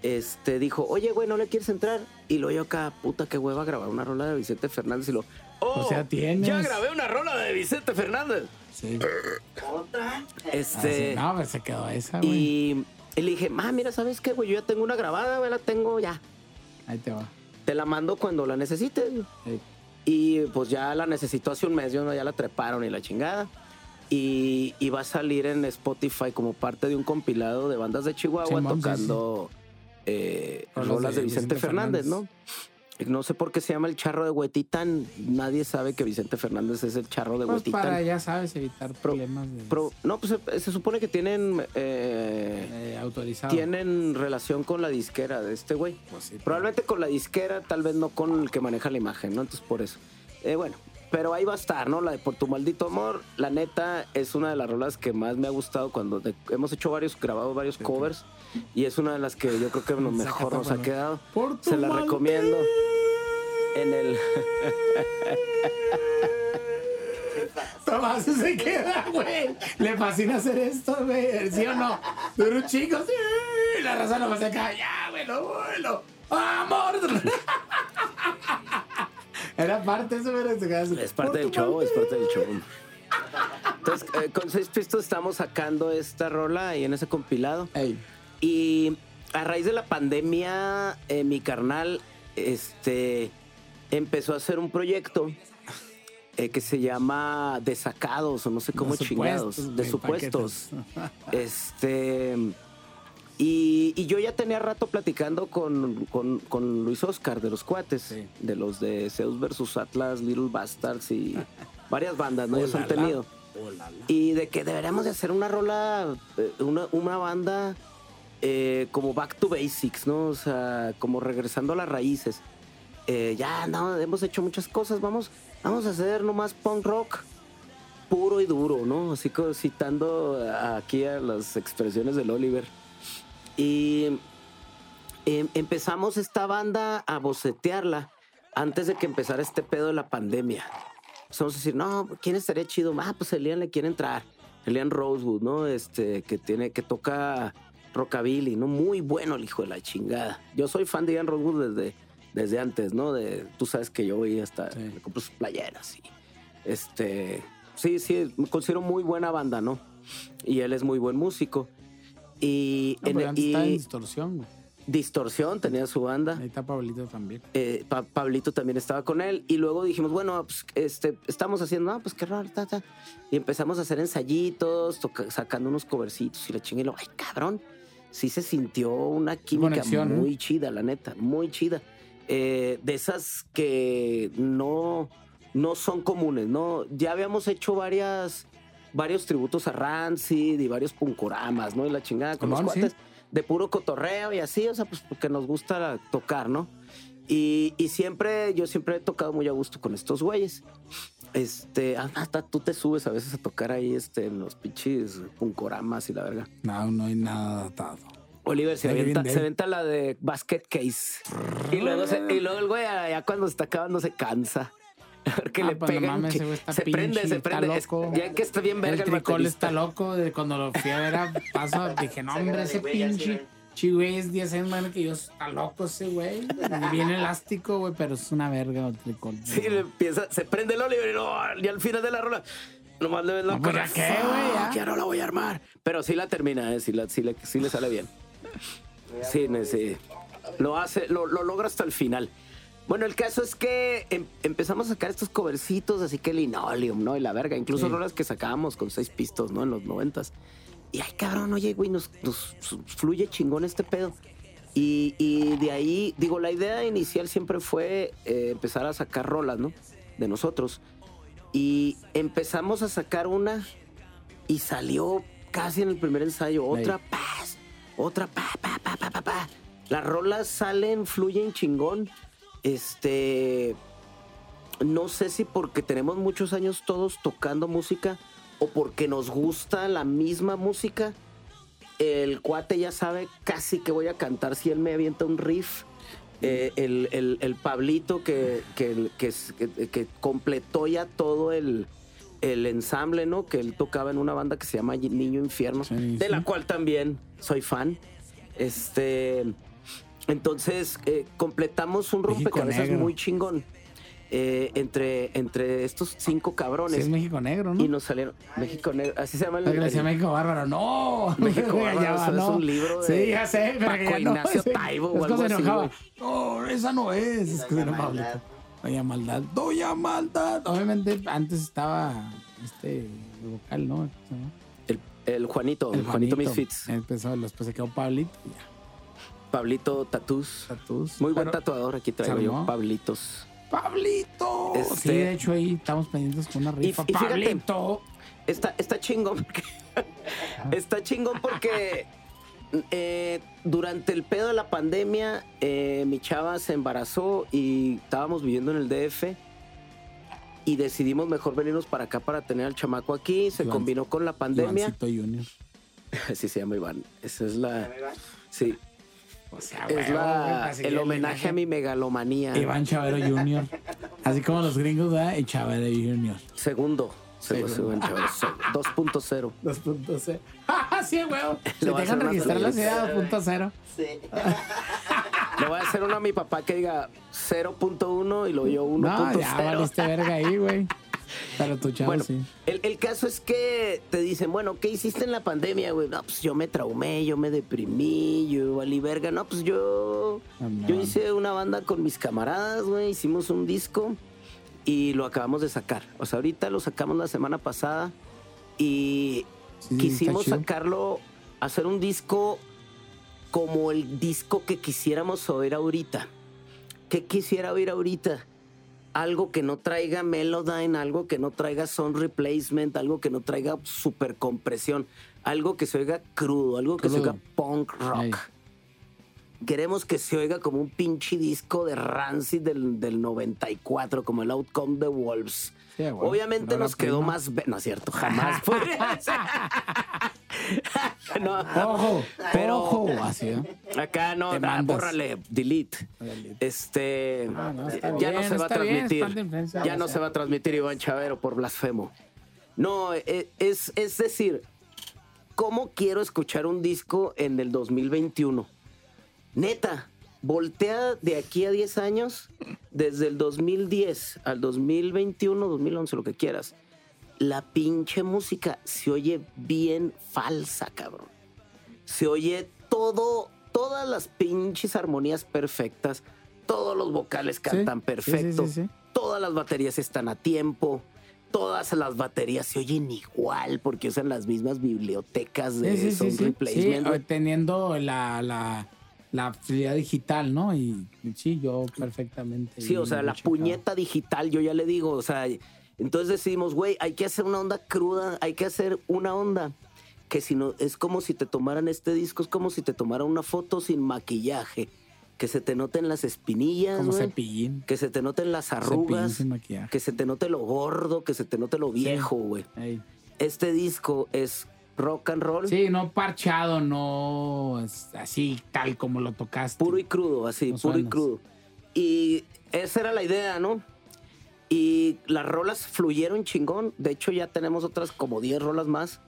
Este dijo, oye, güey, ¿no le quieres entrar? Y lo yo acá, puta, qué hueva grabar una rola de Vicente Fernández. Y lo, oh, O sea, tienes. ya grabé una rola de Vicente Fernández. Sí. Otra. Este, Ah, sí. No, pues se quedó esa, güey. y, y le dije, ma, mira, ¿sabes qué, güey? Yo ya tengo una grabada, güey, la tengo ya. Ahí te va. Te la mando cuando la necesites. Sí. Y pues ya la necesitó hace un mes, ya la treparon y la chingada. Y, y va a salir en Spotify como parte de un compilado de bandas de Chihuahua Simón, sí, tocando eh, Rolas rolas de de Vicente, Vicente Fernández, Fernández. ¿no? No sé por qué se llama el charro de Huetitán. Nadie sabe que Vicente Fernández es el charro de Pues Huetitán. para, ya sabes, evitar Pro- problemas de, no, pues se, se supone que tienen eh, eh, autorizado. tienen relación con la disquera de este güey. Pues sí, Probablemente con la disquera, tal vez no con el que maneja la imagen, ¿no? Entonces por eso. Eh, bueno, pero ahí va a estar, ¿no? La de Por tu maldito amor, la neta es una de las rolas que más me ha gustado cuando de- hemos hecho varios, grabado varios covers y es una de las que yo creo que mejor nos ha quedado. Por tu Se la maldito- recomiendo. En el Tomás se queda, güey. Le fascina hacer esto, güey. ¿Sí o no? Duro chico, sí. La raza nomás se acá. Ya, güey, lo vuelo. ¡Amor! Era parte eso, así, Es parte "Por del show, es maldito". parte del show. Entonces, eh, con seis pistos estamos sacando esta rola y en ese compilado. Ey, Y a raíz de la pandemia, eh, mi carnal este, empezó a hacer un proyecto eh, que se llama Desacados, o no sé cómo de chingados, supuestos, de supuestos. paquetes. Este. Y, y yo ya tenía rato platicando con, con- con Luis Oscar de los cuates, Sí. de los de Zeus versus Atlas, Little Bastards y varias bandas, ¿no? Ellos han Olala. tenido. Y de que deberíamos de hacer una rola, eh, una, una banda eh, como back to basics, ¿no? O sea, como regresando a las raíces. Eh, ya, no, hemos hecho muchas cosas, vamos, vamos a hacer nomás punk rock puro y duro, ¿no? Así citando aquí a las expresiones del Oliver. Y em, empezamos esta banda a bocetearla antes de que empezara este pedo de la pandemia. Empezamos a decir, no, ¿quién estaría chido? Ah, pues Elian le quiere entrar. Elian Rosewood, ¿no? Este, que tiene, que toca rockabilly, ¿no? Muy bueno el hijo de la chingada. Yo soy fan de Elian Rosewood desde, desde antes, ¿no? De, tú sabes que yo voy hasta, Sí. me compro sus playeras y, este, sí, sí, me considero muy buena banda, ¿no? Y él es muy buen músico. Y, No, en- pero antes y estaba en distorsión, güey. Distorsión tenía su banda. Ahí está Pablito también. Eh, Pa- Pablito también estaba con él y luego dijimos, bueno, pues este, estamos haciendo, no, pues qué raro, ta, ta. y empezamos a hacer ensayitos, sacando unos covercitos y la chingue, ay, cabrón, sí se sintió una química Conexión, ¿eh? muy chida, la neta, muy chida. Eh, de esas que no, no son comunes, ¿no? Ya habíamos hecho varias, varios tributos a Rancid y varios puncoramas, ¿no? Y la chingada con los sí. cuates de puro cotorreo y así, o sea, pues porque nos gusta tocar, ¿no? Y, y siempre, yo siempre he tocado muy a gusto con estos güeyes. Este, hasta tú te subes a veces a tocar ahí este, en los pinches puncoramas y la verga. No, no hay nada datado. Oliver se bien, se avienta la de basket case. Y luego, se- y luego el güey ya cuando está acabando se cansa. Porque Ah, le pues no pegan. mames, que- ese güey está se prende, se está prende. Es- ya que está bien verga el el, tricol baterista. está loco. De cuando lo fui a ver a paso, dije, no, hombre, ese pinche. güey. Sí, güey, es 10 años más que yo. Está loco ese güey. Bien elástico, güey, pero es una verga el tricol. Sí, le empieza, se prende el Oliver y, no, y al final de la rola. Nomás le ves la No, pues, cara. ¿ya qué, güey? Ya. "Fuck, Ya no la voy a armar. Pero sí la termina, ¿eh? sí, la- sí le, sí le sale bien. Sí, sí. Lo hace, lo, lo logra hasta el final. Bueno, el caso es que em- empezamos a sacar estos covercitos, así que linoleum, ¿no? Y la verga. Incluso Sí. rolas que sacábamos con seis pistos, ¿no? En los noventas. Y ay, cabrón, oye, güey, nos, nos fluye chingón este pedo. Y, y de ahí, digo, la idea inicial siempre fue eh, empezar a sacar rolas, ¿no? De nosotros. Y empezamos a sacar una y salió casi en el primer ensayo. Otra, paz, otra, pa, pa, pa, pa, pa, pa. Las rolas salen, fluyen chingón. Este. No sé si porque tenemos muchos años todos tocando música o porque nos gusta la misma música. El cuate ya sabe casi que voy a cantar si él me avienta un riff. Eh, el, el- el Pablito que, que, que, completó ya todo el, el ensamble, ¿no? Que él tocaba en una banda que se llama Niño Infierno, Sí, de sí. la cual también soy fan. Este. Entonces, eh, completamos un rompecabezas muy chingón. eh, entre, entre estos cinco Sí, cabrones. es México Negro, ¿no? Y nos salieron. México Negro. Así se llama el. El- México Bárbaro, no. México Bárbaro, va, eso es no. un libro de Sí, ya sé, pero Paco ya no, Ignacio sí. Taibo o Es algo así. No, esa no es. Es que se enojaba. Maldad. Doña Maldad. Doña Maldad. Obviamente, antes estaba este el vocal, ¿no? El, el Juanito, el Juanito Misfits. Empezó, después se quedó Pablito. y Ya, Pablito Tatús. tatús. Muy buen tatuador, aquí traigo ¿Se yo. Pablitos. ¡Pablito! Este- Sí, de hecho ahí estamos pendientes con una rifa. y fíjate- ¡Pablito! Está, está chingón porque. está chingón porque. eh, durante el pedo de la pandemia, eh, mi chava se embarazó y estábamos viviendo en el DF. Y decidimos mejor venirnos para acá para tener al chamaco aquí. Se Iván- combinó con la pandemia. Ivancito Junior. Así se llama Iván. Esa es la. Sí. O sea, Es huevo, la, güey, el homenaje a mi megalomanía. Iván Chavero Junior. Así como los gringos, ¿verdad? Y Chavero Junior. Segundo. Segundo. Segundo. segundo, segundo, 2.0. 2.0. ¡Ah, sí, huevo! Le Se dejan registrar la ciudad 2.0. Sí. Le voy a hacer uno a mi papá que diga 0.1 y lo yo 1.0. No, ya valiste verga ahí, güey. Pero tu chavo Bueno, sí. el, el caso es que te dicen, bueno, ¿qué hiciste en la pandemia, güey? No, pues yo me traumé, yo me deprimí, yo valí verga. No, pues yo, Ah, yo hice una banda con mis camaradas, güey, hicimos un disco y lo acabamos de sacar. O sea, ahorita lo sacamos la semana pasada y Sí, quisimos sacarlo, hacer un disco como el disco que quisiéramos oír ahorita. ¿Qué quisiera oír ahorita? Algo que no traiga Melodyne, algo que no traiga sound replacement, algo que no traiga super compresión, algo que se oiga crudo, algo que se Crudo. oiga punk rock. Queremos que se oiga como un pinche disco de Rancid del, del 94, como el Outcome the Wolves. Sí. Obviamente nos quedó prima. más... No es cierto, jamás ser. no, Ojo, Pero- ojo. Así, ¿eh? acá no, bórrale, delete. Este, Ah, no, ya bien, no se va a bien, transmitir. ya no se va a transmitir Iván Chavero por blasfemo. No, e- es, es decir, ¿cómo quiero escuchar un disco en el 2021? Neta, voltea de aquí a 10 años, desde el 2010 al 2021, 2011, lo que quieras. La pinche música se oye bien falsa, cabrón. Se oye todo, todas las pinches armonías perfectas, todos los vocales cantan Sí, perfecto, sí, sí, todas las baterías están a tiempo, todas las baterías se oyen igual porque usan las mismas bibliotecas de. Sí, replacement. eh, teniendo la, la, la facilidad digital, ¿no? Y y sí, yo perfectamente. Sí, o sea, la checado. puñeta digital, yo ya le digo, o sea, entonces decidimos, güey, hay que hacer una onda cruda, hay que hacer una onda que si no, es como si te tomaran este disco, es como si te tomaran una foto sin maquillaje, que se te noten las espinillas, Como cepillín. que se te noten las arrugas, sin maquillaje. que se te note lo gordo, que se te note lo viejo, güey. Ey. Este disco es rock and roll, Sí, no parchado, no así tal como lo tocaste. puro y crudo, así, No puro y crudo. Y esa era la idea, ¿no? Y las rolas fluyeron chingón. De hecho, ya tenemos otras como 10 rolas más.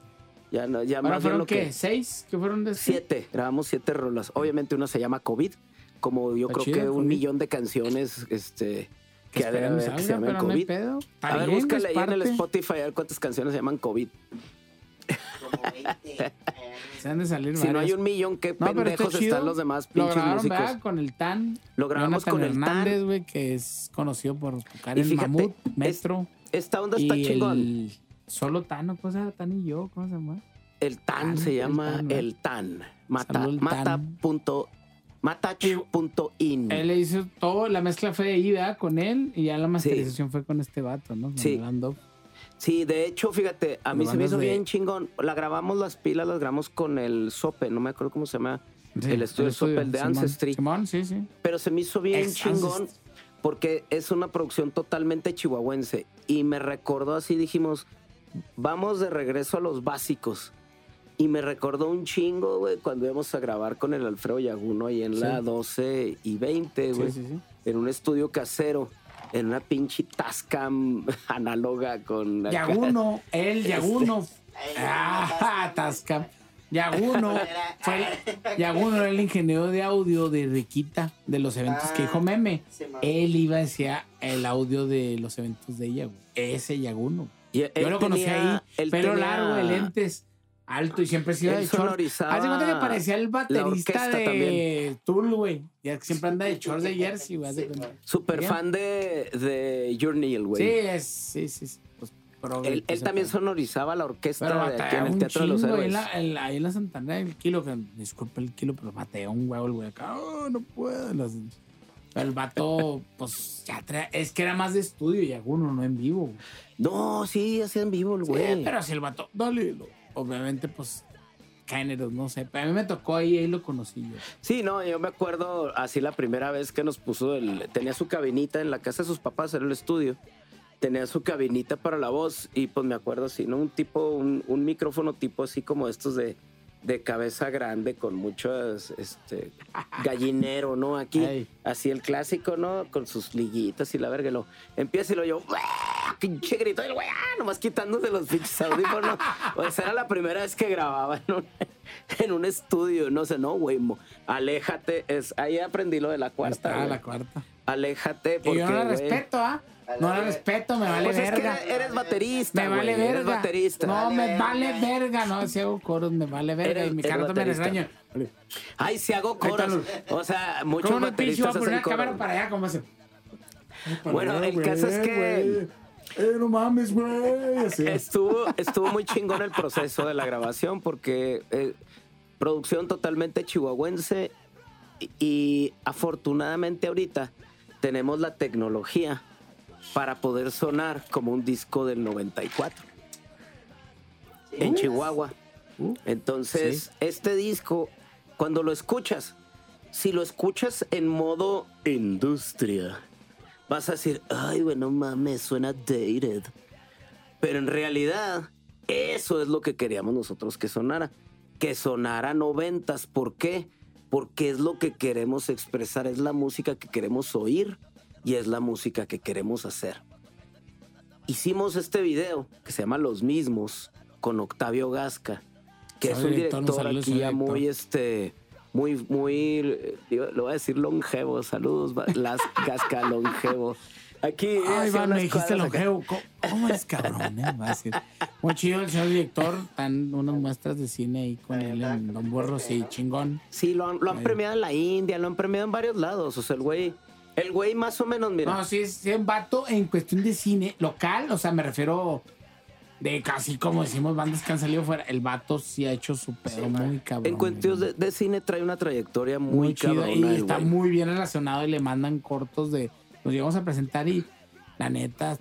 Ya, no, ya ¿Ahora más fueron lo qué? que... ¿Seis? ¿Qué fueron de? Siete, grabamos siete rolas. Obviamente una se llama COVID, como yo Está creo chido, que un COVID. millón de canciones este, Que que, se llaman no COVID. a ver, búscale ahí en el. Spotify a ver cuántas canciones se llaman COVID. Como 20. Se han de salir Si no hay un millón, qué No, está pendejos están los demás Lo pinches grabaron, músicos. ¿verdad? Con el Tan. Lo grabamos Jonathan con el Tan. Hernández, güey, que es conocido por tocar Y fíjate, Mamut, es- Metro. Esta onda está y chingón. el solo Tan, ¿no? ¿Cómo se llama? Tan y yo, ¿cómo se llama? El TAN Tan, se el llama Tan, el TAN. Mata, el mata Tan. punto, matach.in. Él le hizo todo, la mezcla fue de ida con él y ya la masterización fue con este vato, ¿no? Con Sí. el. Sí, de hecho, fíjate, a mí se me hizo de- bien chingón. La grabamos las pilas, las grabamos con el Sope, no me acuerdo cómo se llama. Sí, El estudio Sope, el de Simón. Ancestry. Simón, sí, sí. Pero se me hizo bien Ex chingón porque es una producción totalmente chihuahuense. Y me recordó así, dijimos, vamos de regreso a los básicos. Y me recordó un chingo, güey, cuando íbamos a grabar con el Alfredo Yaguno ahí en la Sí. 12 y 20, güey. Sí, sí, sí. En un estudio casero, en una pinche Tascam análoga con... Yaguno, él, Yaguno. Ay, Ah, Tascam. Yaguno, fue el, Yaguno era el ingeniero de audio de Riquita, de los eventos que dijo Meme. Sí. Él iba hacia el audio de los eventos de ella, güey. Ese Yaguno. Yo lo conocí tenía- ahí, pelo tenía- largo, de lentes, alto y siempre se iba de short. de cuenta que parecía el baterista de. Tool, güey. Ya que siempre anda de shorts de jersey, güey. Sí, Bien. fan de, de Your Neil, güey. Sí, es, sí, sí. sí. Pues, Él, pues, él también sonorizaba la orquesta Pero de aquí en el Teatro de los ahí Héroes. en, la, ahí en la Santana, el kilo, que disculpe el kilo, pero batea un huevo el güey acá. "Oh, no puedo. El vato, pues, ya trae- es que era más de estudio y alguno, no en vivo. No, sí, hacía en vivo el Sí, güey. pero si el vato, dale, lo- obviamente, pues, géneros, no sé. A mí me tocó ahí, ahí lo conocí yo. Sí, no, yo me acuerdo así la primera vez que nos puso el... Tenía su cabinita en la casa de sus papás, era el estudio. Tenía su cabinita para la voz y pues me acuerdo así, ¿no? Un tipo, un, un micrófono tipo así como estos de, de cabeza grande con muchos, este, gallinero, ¿no? Aquí, así el clásico, ¿no? Con sus liguitas y la verga, y lo empieza y lo yo, ¡ah! pinche grito del güey, ¡ah! nomás quitándose los pinches audífonos. Pues era la primera vez que grababa en un, en un estudio, no sé, no, güey, aléjate, es, ahí aprendí lo de la cuarta, güey. la cuarta. aléjate Y porque, yo no la güey, respeto, ¿ah? No la respeto, me vale pues es que verga. eres, baterista, Me vale güey, verga. eres baterista. No, Vale me verga. vale verga. No, si hago coros, me vale verga. Eres- y mi también baterista. extraña. Ay, si hago coros. O sea, muchos ¿Cómo no pinche voy a bateristas poner hacen una cámara para allá? ¿Cómo para Bueno, allá, el caso es que- güey. Eh, no mames, güey. Así. Estuvo, estuvo muy chingón el proceso de la grabación porque eh, producción totalmente chihuahuense y, y afortunadamente ahorita tenemos la tecnología para poder sonar como un disco del 94 en Chihuahua. Uh, Entonces, Sí. este disco, cuando lo escuchas, si lo escuchas en modo industria, vas a decir, ay, bueno, mames, suena dated. Pero en realidad, eso es lo que queríamos nosotros que sonara. Que sonara noventas. ¿Por qué? Porque es lo que queremos expresar, es la música que queremos oír y es la música que queremos hacer. Hicimos este video que se llama Los Mismos con Octavio Gasca, que es un director, director aquí ya director. muy, este, muy, muy, eh, lo voy a decir longevo. Saludos, va- las Gasca longevo. Aquí. Ay, Iván, me dijiste acá. longevo. ¿Cómo, eres cabrón, eh? Va a. Muy chido el señor director. Están unas muestras de cine ahí con él en Don Borro, sí, chingón. Sí, lo han, lo han Ahí. premiado en la India, lo han premiado en varios lados. O sea, el güey, el güey más o menos, mira. No, sí, es sí, un vato en cuestión de cine local, o sea, me refiero de casi como decimos bandas que han salido fuera. El vato sí ha hecho su pedo muy cabrón. en cuestiones de, de cine trae una trayectoria muy, muy chido cabrona. y el está güey. muy bien relacionado y le mandan cortos de nos llegamos a presentar y la neta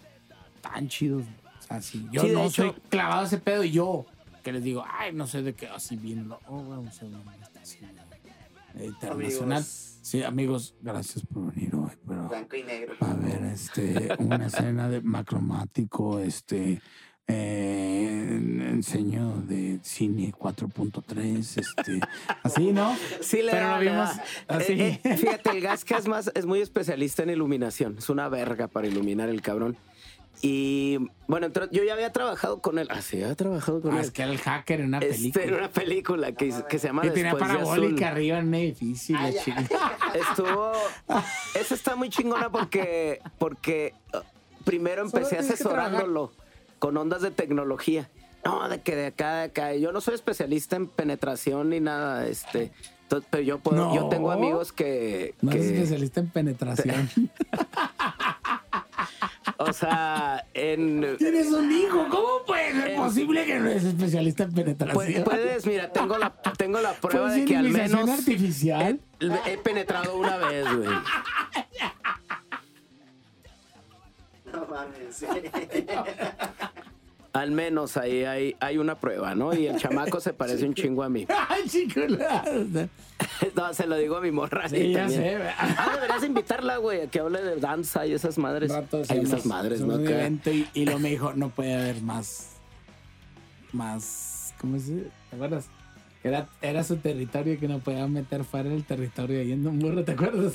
tan chidos o sea sí yo Sí, no hecho- soy clavado a ese pedo y yo que les digo ay no sé de qué así bien oh, vamos a ver internacional Amigos. Sí amigos gracias por venir hoy pero Blanco y negro. a ver este una escena de macromático este eh, enseño de cine 4.3 este así no Sí, le pero da, lo vimos da. así Eh, eh, fíjate, el Gasca es más, es muy especialista en iluminación. Es una verga para iluminar el cabrón. Y bueno, entró- yo ya había trabajado con él. Ah, sí, había trabajado con Ah, él. es que era el hacker en una Este, en película. una película que, que se llama Que tenía parabólica arriba en un edificio. Estuvo. Esa está muy chingona porque, porque uh, primero empecé asesorándolo con ondas de tecnología. No, de que de acá, de acá. Yo no soy especialista en penetración ni nada, este. to- Pero yo puedo, No. yo tengo amigos que, No que- eres especialista en penetración. o sea, en Tienes un hijo. ¿Cómo puede ser posible que no eres especialista en penetración? Puedes, mira, tengo la, tengo la prueba ¿Puedes de que al menos artificial? he, he penetrado una vez, güey. No mames. Al menos ahí hay, hay una prueba, ¿no? Y el chamaco se parece un chingo a mí. Ay. No, se lo digo a mi morra. Sí, ya sé. Ah, deberías invitarla, güey, a que hable de danza y esas madres. Hay esas madres, ¿no? y, y luego me dijo, no puede haber más, más, ¿cómo se dice? ¿Te acuerdas? Era, era su territorio que no podía meter fuera del territorio en un burro, ¿te acuerdas?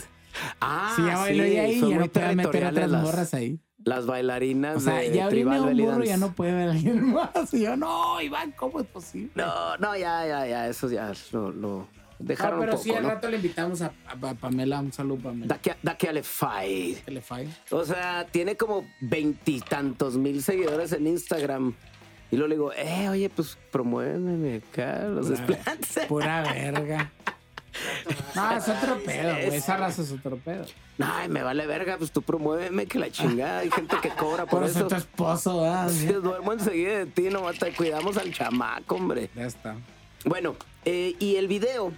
Ah, si ya bailó ahí, ya no meter otras las, morras ahí. las bailarinas O sea, de ya Tribal un burro ya no puede ver a alguien más. Y yo, no, Iván, ¿cómo es posible? No, no, ya, ya, ya, eso ya lo, lo dejaron No, pero un poco, sí, al ¿no? rato le invitamos a, a- a Pamela, un saludo Pamela. Da que, le. O sea, tiene como veintitantos mil seguidores en Instagram. Y luego le digo, eh, oye, pues promuéveme acá, los desplantes. pura verga. No, es otro pedo, güey. Esa raza es otro pedo. Ay, me vale verga, pues tú promuéveme que la chingada. Hay gente que cobra por, Por eso eso. tu esposo, ¿verdad? Si duermo enseguida de ti, nomás te cuidamos al chamaco, hombre. Ya está. Bueno, eh, y el video,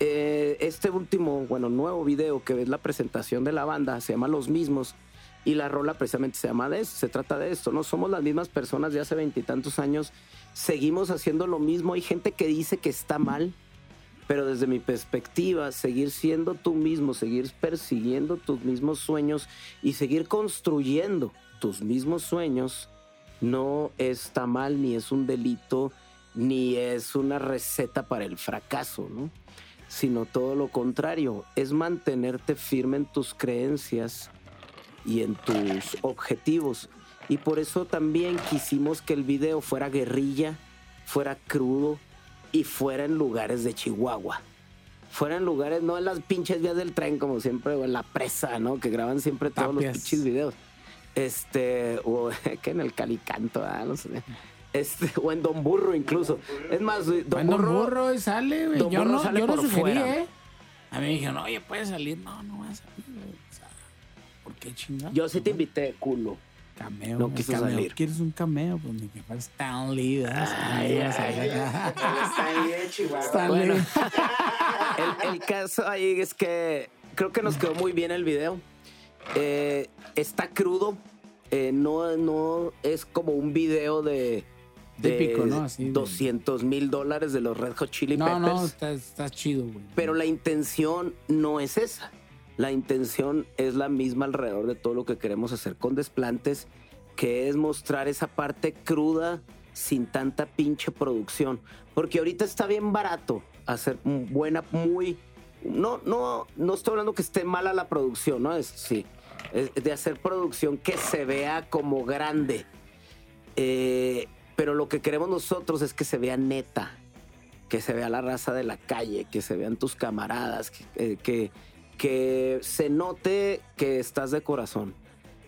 eh, este último, bueno, nuevo video que es la presentación de la banda, se llama Los Mismos. Y la rola precisamente se llama de eso, se trata de esto, ¿no? Somos las mismas personas de hace veintitantos años, seguimos haciendo lo mismo. Hay gente que dice que está mal, pero desde mi perspectiva, seguir siendo tú mismo, seguir persiguiendo tus mismos sueños y seguir construyendo tus mismos sueños no está mal, ni es un delito, ni es una receta para el fracaso, ¿no? Sino todo lo contrario, es mantenerte firme en tus creencias y en tus objetivos. Y por eso también quisimos que el video fuera guerrilla, fuera crudo y fuera en lugares de Chihuahua. Fuera en lugares, no en las pinches vías del tren, como siempre, o en la presa, ¿no? Que graban siempre todos Tapias. los pinches videos. Este, o que en el Calicanto, ah, no sé. Este, o en Don Burro incluso. Es más, Don un Burro, sale, güey. Don Yo Burro no, sale yo no por sugerí, fuera. ¿eh? A mí me dijeron, oye, puedes salir. No, no vas a salir, güey. O sea, ¿por qué chingado? yo sí te invité, culo. Cameo. No un quiso cameo. salir. ¿Quieres un cameo? Pues ni que fuera Stan Lee, ¿verdad? Stan Ay, Lee, vas a ay, ver acá. El Stanley de Chihuahua. Stan Bueno. Lee. El, el caso ahí es que creo que nos quedó muy bien el video. Eh, está crudo. eh, no, no es como un video de, de Típico, ¿no? Así de- 200 mil dólares de los Red Hot Chili No, Peppers. no, está, está chido, güey. Pero la intención no es esa. La intención es la misma alrededor de todo lo que queremos hacer con desplantes, que es mostrar esa parte cruda sin tanta pinche producción. Porque ahorita está bien barato hacer buena, muy... No, no, no estoy hablando que esté mala la producción, ¿no? Es, sí. De hacer producción que se vea como grande. Eh, pero lo que queremos nosotros es que se vea neta, que se vea la raza de la calle, que se vean tus camaradas, que, eh, que, que se note que estás de corazón.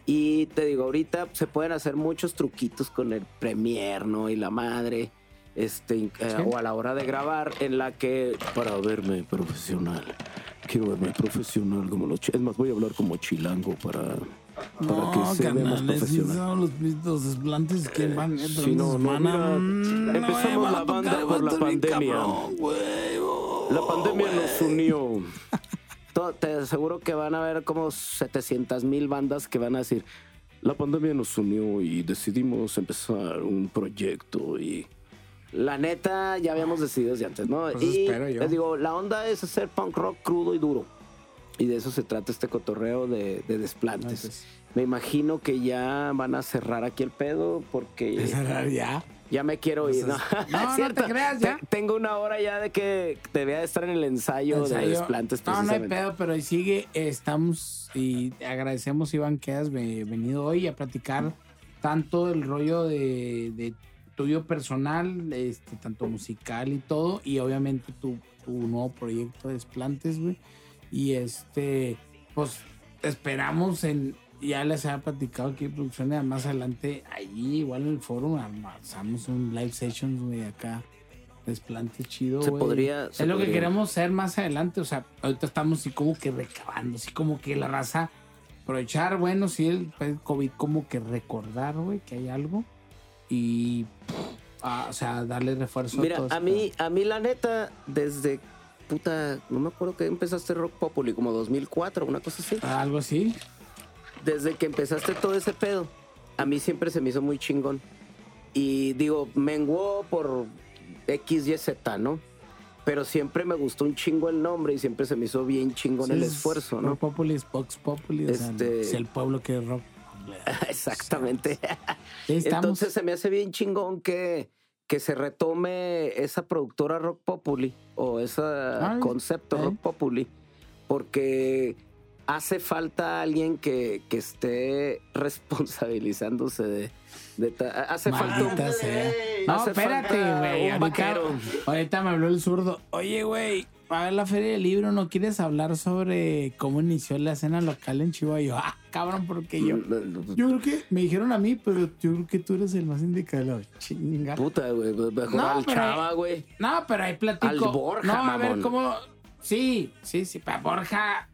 Y te digo, ahorita se pueden hacer muchos truquitos con el Premiere, ¿no? Y la madre, este, eh, Sí. o a la hora de grabar, en la que, para verme profesional, quiero verme profesional como los... Es más, voy a hablar como chilango para, para que se vea más profesional. los, los desplantes que van dentro sí, no, no, mira, Mm, empezamos van a la banda por la pandemia. cabrón, güey, oh, La pandemia güey. nos unió. Te aseguro que van a haber como 700 mil bandas que van a decir, la pandemia nos unió y decidimos empezar un proyecto y... La neta, ya habíamos decidido desde antes, ¿no? Pues y espero yo. les digo, la onda es hacer punk rock crudo y duro. Y de eso se trata este cotorreo de, de Ay, desplantes. pues, Me imagino que ya van a cerrar aquí el pedo porque... cerrar ya. Ya me quiero ir. No, no, te creas, ya. Te- Tengo una hora ya de que debía de estar en el ensayo, de desplantes. No, no hay pedo, pero ahí sigue. Estamos y te agradecemos, Iván, que has ve- venido hoy a platicar tanto el rollo de, de tuyo personal, este, tanto musical y todo, y obviamente tu, tu nuevo proyecto de Desplantes, güey. Y este, pues esperamos en, ya les había platicado aquí en producciones, más adelante, ahí igual en el foro, hacemos un live session, güey, acá. Desplante chido, Se podría- Es se lo que queremos hacer más adelante. O sea, ahorita estamos así como que recabando, así como que la raza aprovechar, bueno, sí, el el COVID como que recordar, güey, que hay algo. Y, ah, o sea, darle refuerzo Mira, todo a esto. mí, a mí la neta, desde puta, no me acuerdo que empezaste Rock Populi, como 2004, una cosa así. Algo así. Desde que empezaste todo ese pedo, a mí siempre se me hizo muy chingón. Y digo, menguó por X, Y, Z, ¿no? Pero siempre me gustó un chingo el nombre y siempre se me hizo bien chingón el es esfuerzo, ¿no? Rock Populi es Vox Populi. O sea, Este- si el pueblo quiere rock. Exactamente. Entonces se me hace bien chingón que, que se retome esa productora Rock Populi o ese Ay, concepto eh. Rock Populi, porque hace falta alguien que, que esté responsabilizándose de... hace falta un... Sea. No, hace espérate, güey. Ahorita, me habló el zurdo. Oye, güey, a ver la feria del libro, ¿no quieres hablar sobre cómo inició la escena local en Chihuahua? Y yo, ah, cabrón, porque yo. Yo creo que me dijeron a mí, pero yo creo que tú eres el más indicado. Chinga. Puta, güey. Mejor No, al chava, güey. No, pero ahí platico. Al Borja, no, a ver mamón. cómo. Sí, sí, sí, para Borja.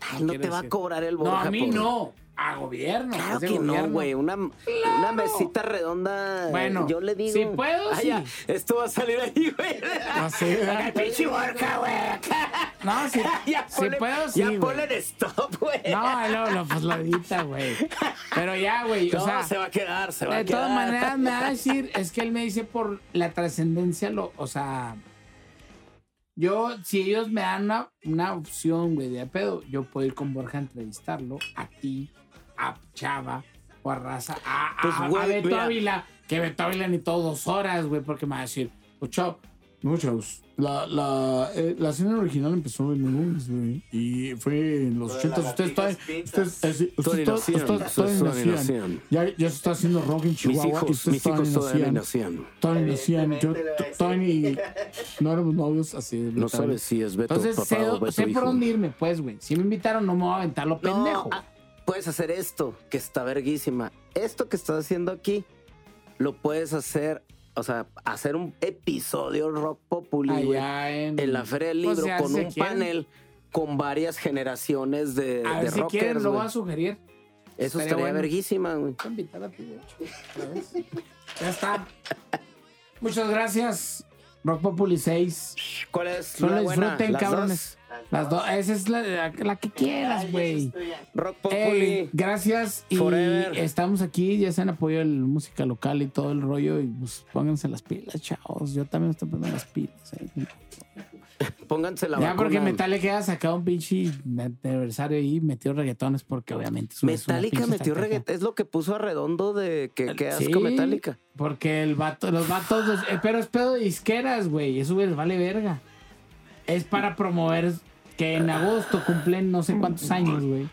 Ay, no te va a cobrar el No, Borja. a mí por- no. A gobierno. Claro de que no, güey. Una, una mesita redonda. Bueno, yo le digo. si puedo, Ah, sí. ya, Esto va a salir ahí, güey. Así, ¿verdad? Pinche Borja, güey. No, sí, ya sí ponle, puedo, sí, ya güey. ponle en stop, güey. No, no, no, pues lo edita, güey. Pero ya, güey, o No, sea, se va a quedar, se va a de quedar. todas maneras me va a decir, es que él me dice por la trascendencia, lo, o sea, yo, si ellos me dan una, una opción, güey, de pedo, yo puedo ir con Borja a entrevistarlo, a ti, a Chava, o a Raza, a, a- Pues, a Beto mira. Ávila, que Beto Ávila ni todo dos horas, güey, porque me va a decir, chao. No, chavos. La, la, eh, la escena original empezó en Londres, güey. Y fue en los Lo de 80 las Ustedes todavía. Ustedes, eh, ustedes Todavía to- nacían, ustedes todavía todavía nacían. nacían. Ya, ya se está haciendo rock en Mis Chihuahua. y hijos, ustedes mis hijos todavía nacían. nacían. Todavía nacían. Yo, todavía no éramos novios así. No sabes si es Beto, Entonces, papá sé, o Beto, sé por dónde irme, pues, güey. Si me invitaron, no me voy a aventar lo pendejo. Ah, puedes hacer esto, que está verguísima. Esto que estás haciendo aquí, lo puedes hacer, o sea, hacer un episodio Rock Populi, güey, en, en la Feria del Pues, Libro, con un quieren. panel con varias generaciones de, A de ver si quieren, rockers, lo voy a sugerir. Eso estaría bueno. verguísima, güey. A invitar ti. Ya está. Muchas gracias. Rock Populi 6. ¿Cuál es Solo la buena? disfruten, Las cabrones. Las dos. Esa es la, la- la que quieras, güey. Rock Populi. Gracias y Forever. estamos aquí, ya se han apoyo de la música local y todo el rollo y pues pónganse las pilas, chavos. Yo también estoy poniendo las pilas. eh. Pónganse la Ya vacuna. porque Metallica ha sacado un pinche aniversario ahí, metió reggaetones porque obviamente es Metallica metió reggaetón. Es lo que puso a redondo de que, que Sí, asco Metallica. Porque el vato, los vatos, los- eh, pero es pedo de disqueras, güey. Eso güey, les vale verga. Es para promover que en agosto cumplen no sé cuántos años, güey.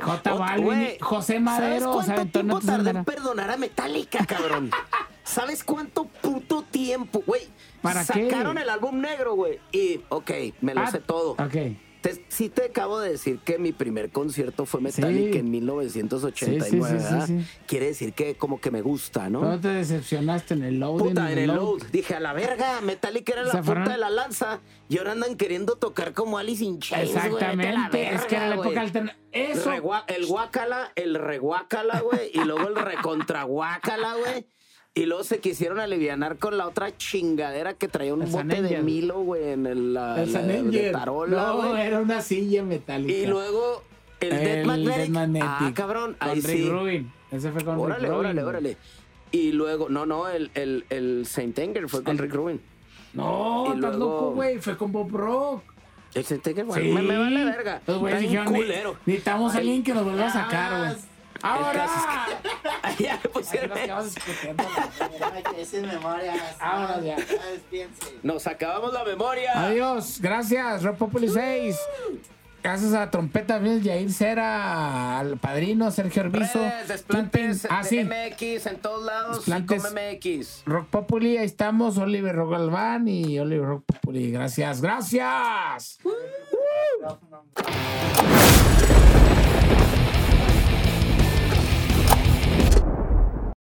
J Balvin, José Madero, ¿Sabes cuánto tiempo tardé en perdonar a Metallica, cabrón? ¿Sabes cuánto puto tiempo, güey? ¿Para qué? Sacaron el álbum negro, güey. Y, ok, me lo Ah, sé todo. Ok. Te- sí te acabo de decir que mi primer concierto fue Metallica Sí. en 1989, Sí, sí, sí, ¿verdad? sí, sí. Quiere decir que como que me gusta, ¿no? ¿Cómo te decepcionaste en el load? Puta, en el load. Dije, a la verga, Metallica era la punta de la lanza. Y ahora andan queriendo tocar como Alice in Chains, Exactamente. es que era la época güey. alterna. Eso. El guácala, el reguácala, güey, y luego el recontraguácala, güey. Y luego se quisieron alivianar con la otra chingadera que traía un El bote de. Milo, güey, en el, la, el la- de tarola, No, güey. era una silla metálica. Y luego el, el Death Magnetic. Death Magnetic. Ah, cabrón, Con ahí Rick sí. Rubin. Ese fue con Órale, Rick Rubin. órale, güey. órale. Y luego, no, no, el, el, el Saint Anger fue con El- Rick Rubin. No, estás luego- loco, güey. Fue con Bob Rock. El Saint Anger, güey, Sí. me, me vale verga. Los güeyes Está bien dijeron, "Ne- culero. necesitamos a alguien que nos vuelva a sacar, güey. Ahora. Ya pusieron Ay, que sin memorias. Vámonos ya. Nos acabamos la memoria. Adiós, gracias, Rock Populi 6. Gracias a Trompeta Bills, Yair Cera, al padrino Sergio. Redes, desplantes, ah, sí. MX en todos lados. Desplantes. MX. Rock Populi, ahí estamos, Oliver Rock Galván y Oliver Rock Populi. Gracias, gracias. micrófono.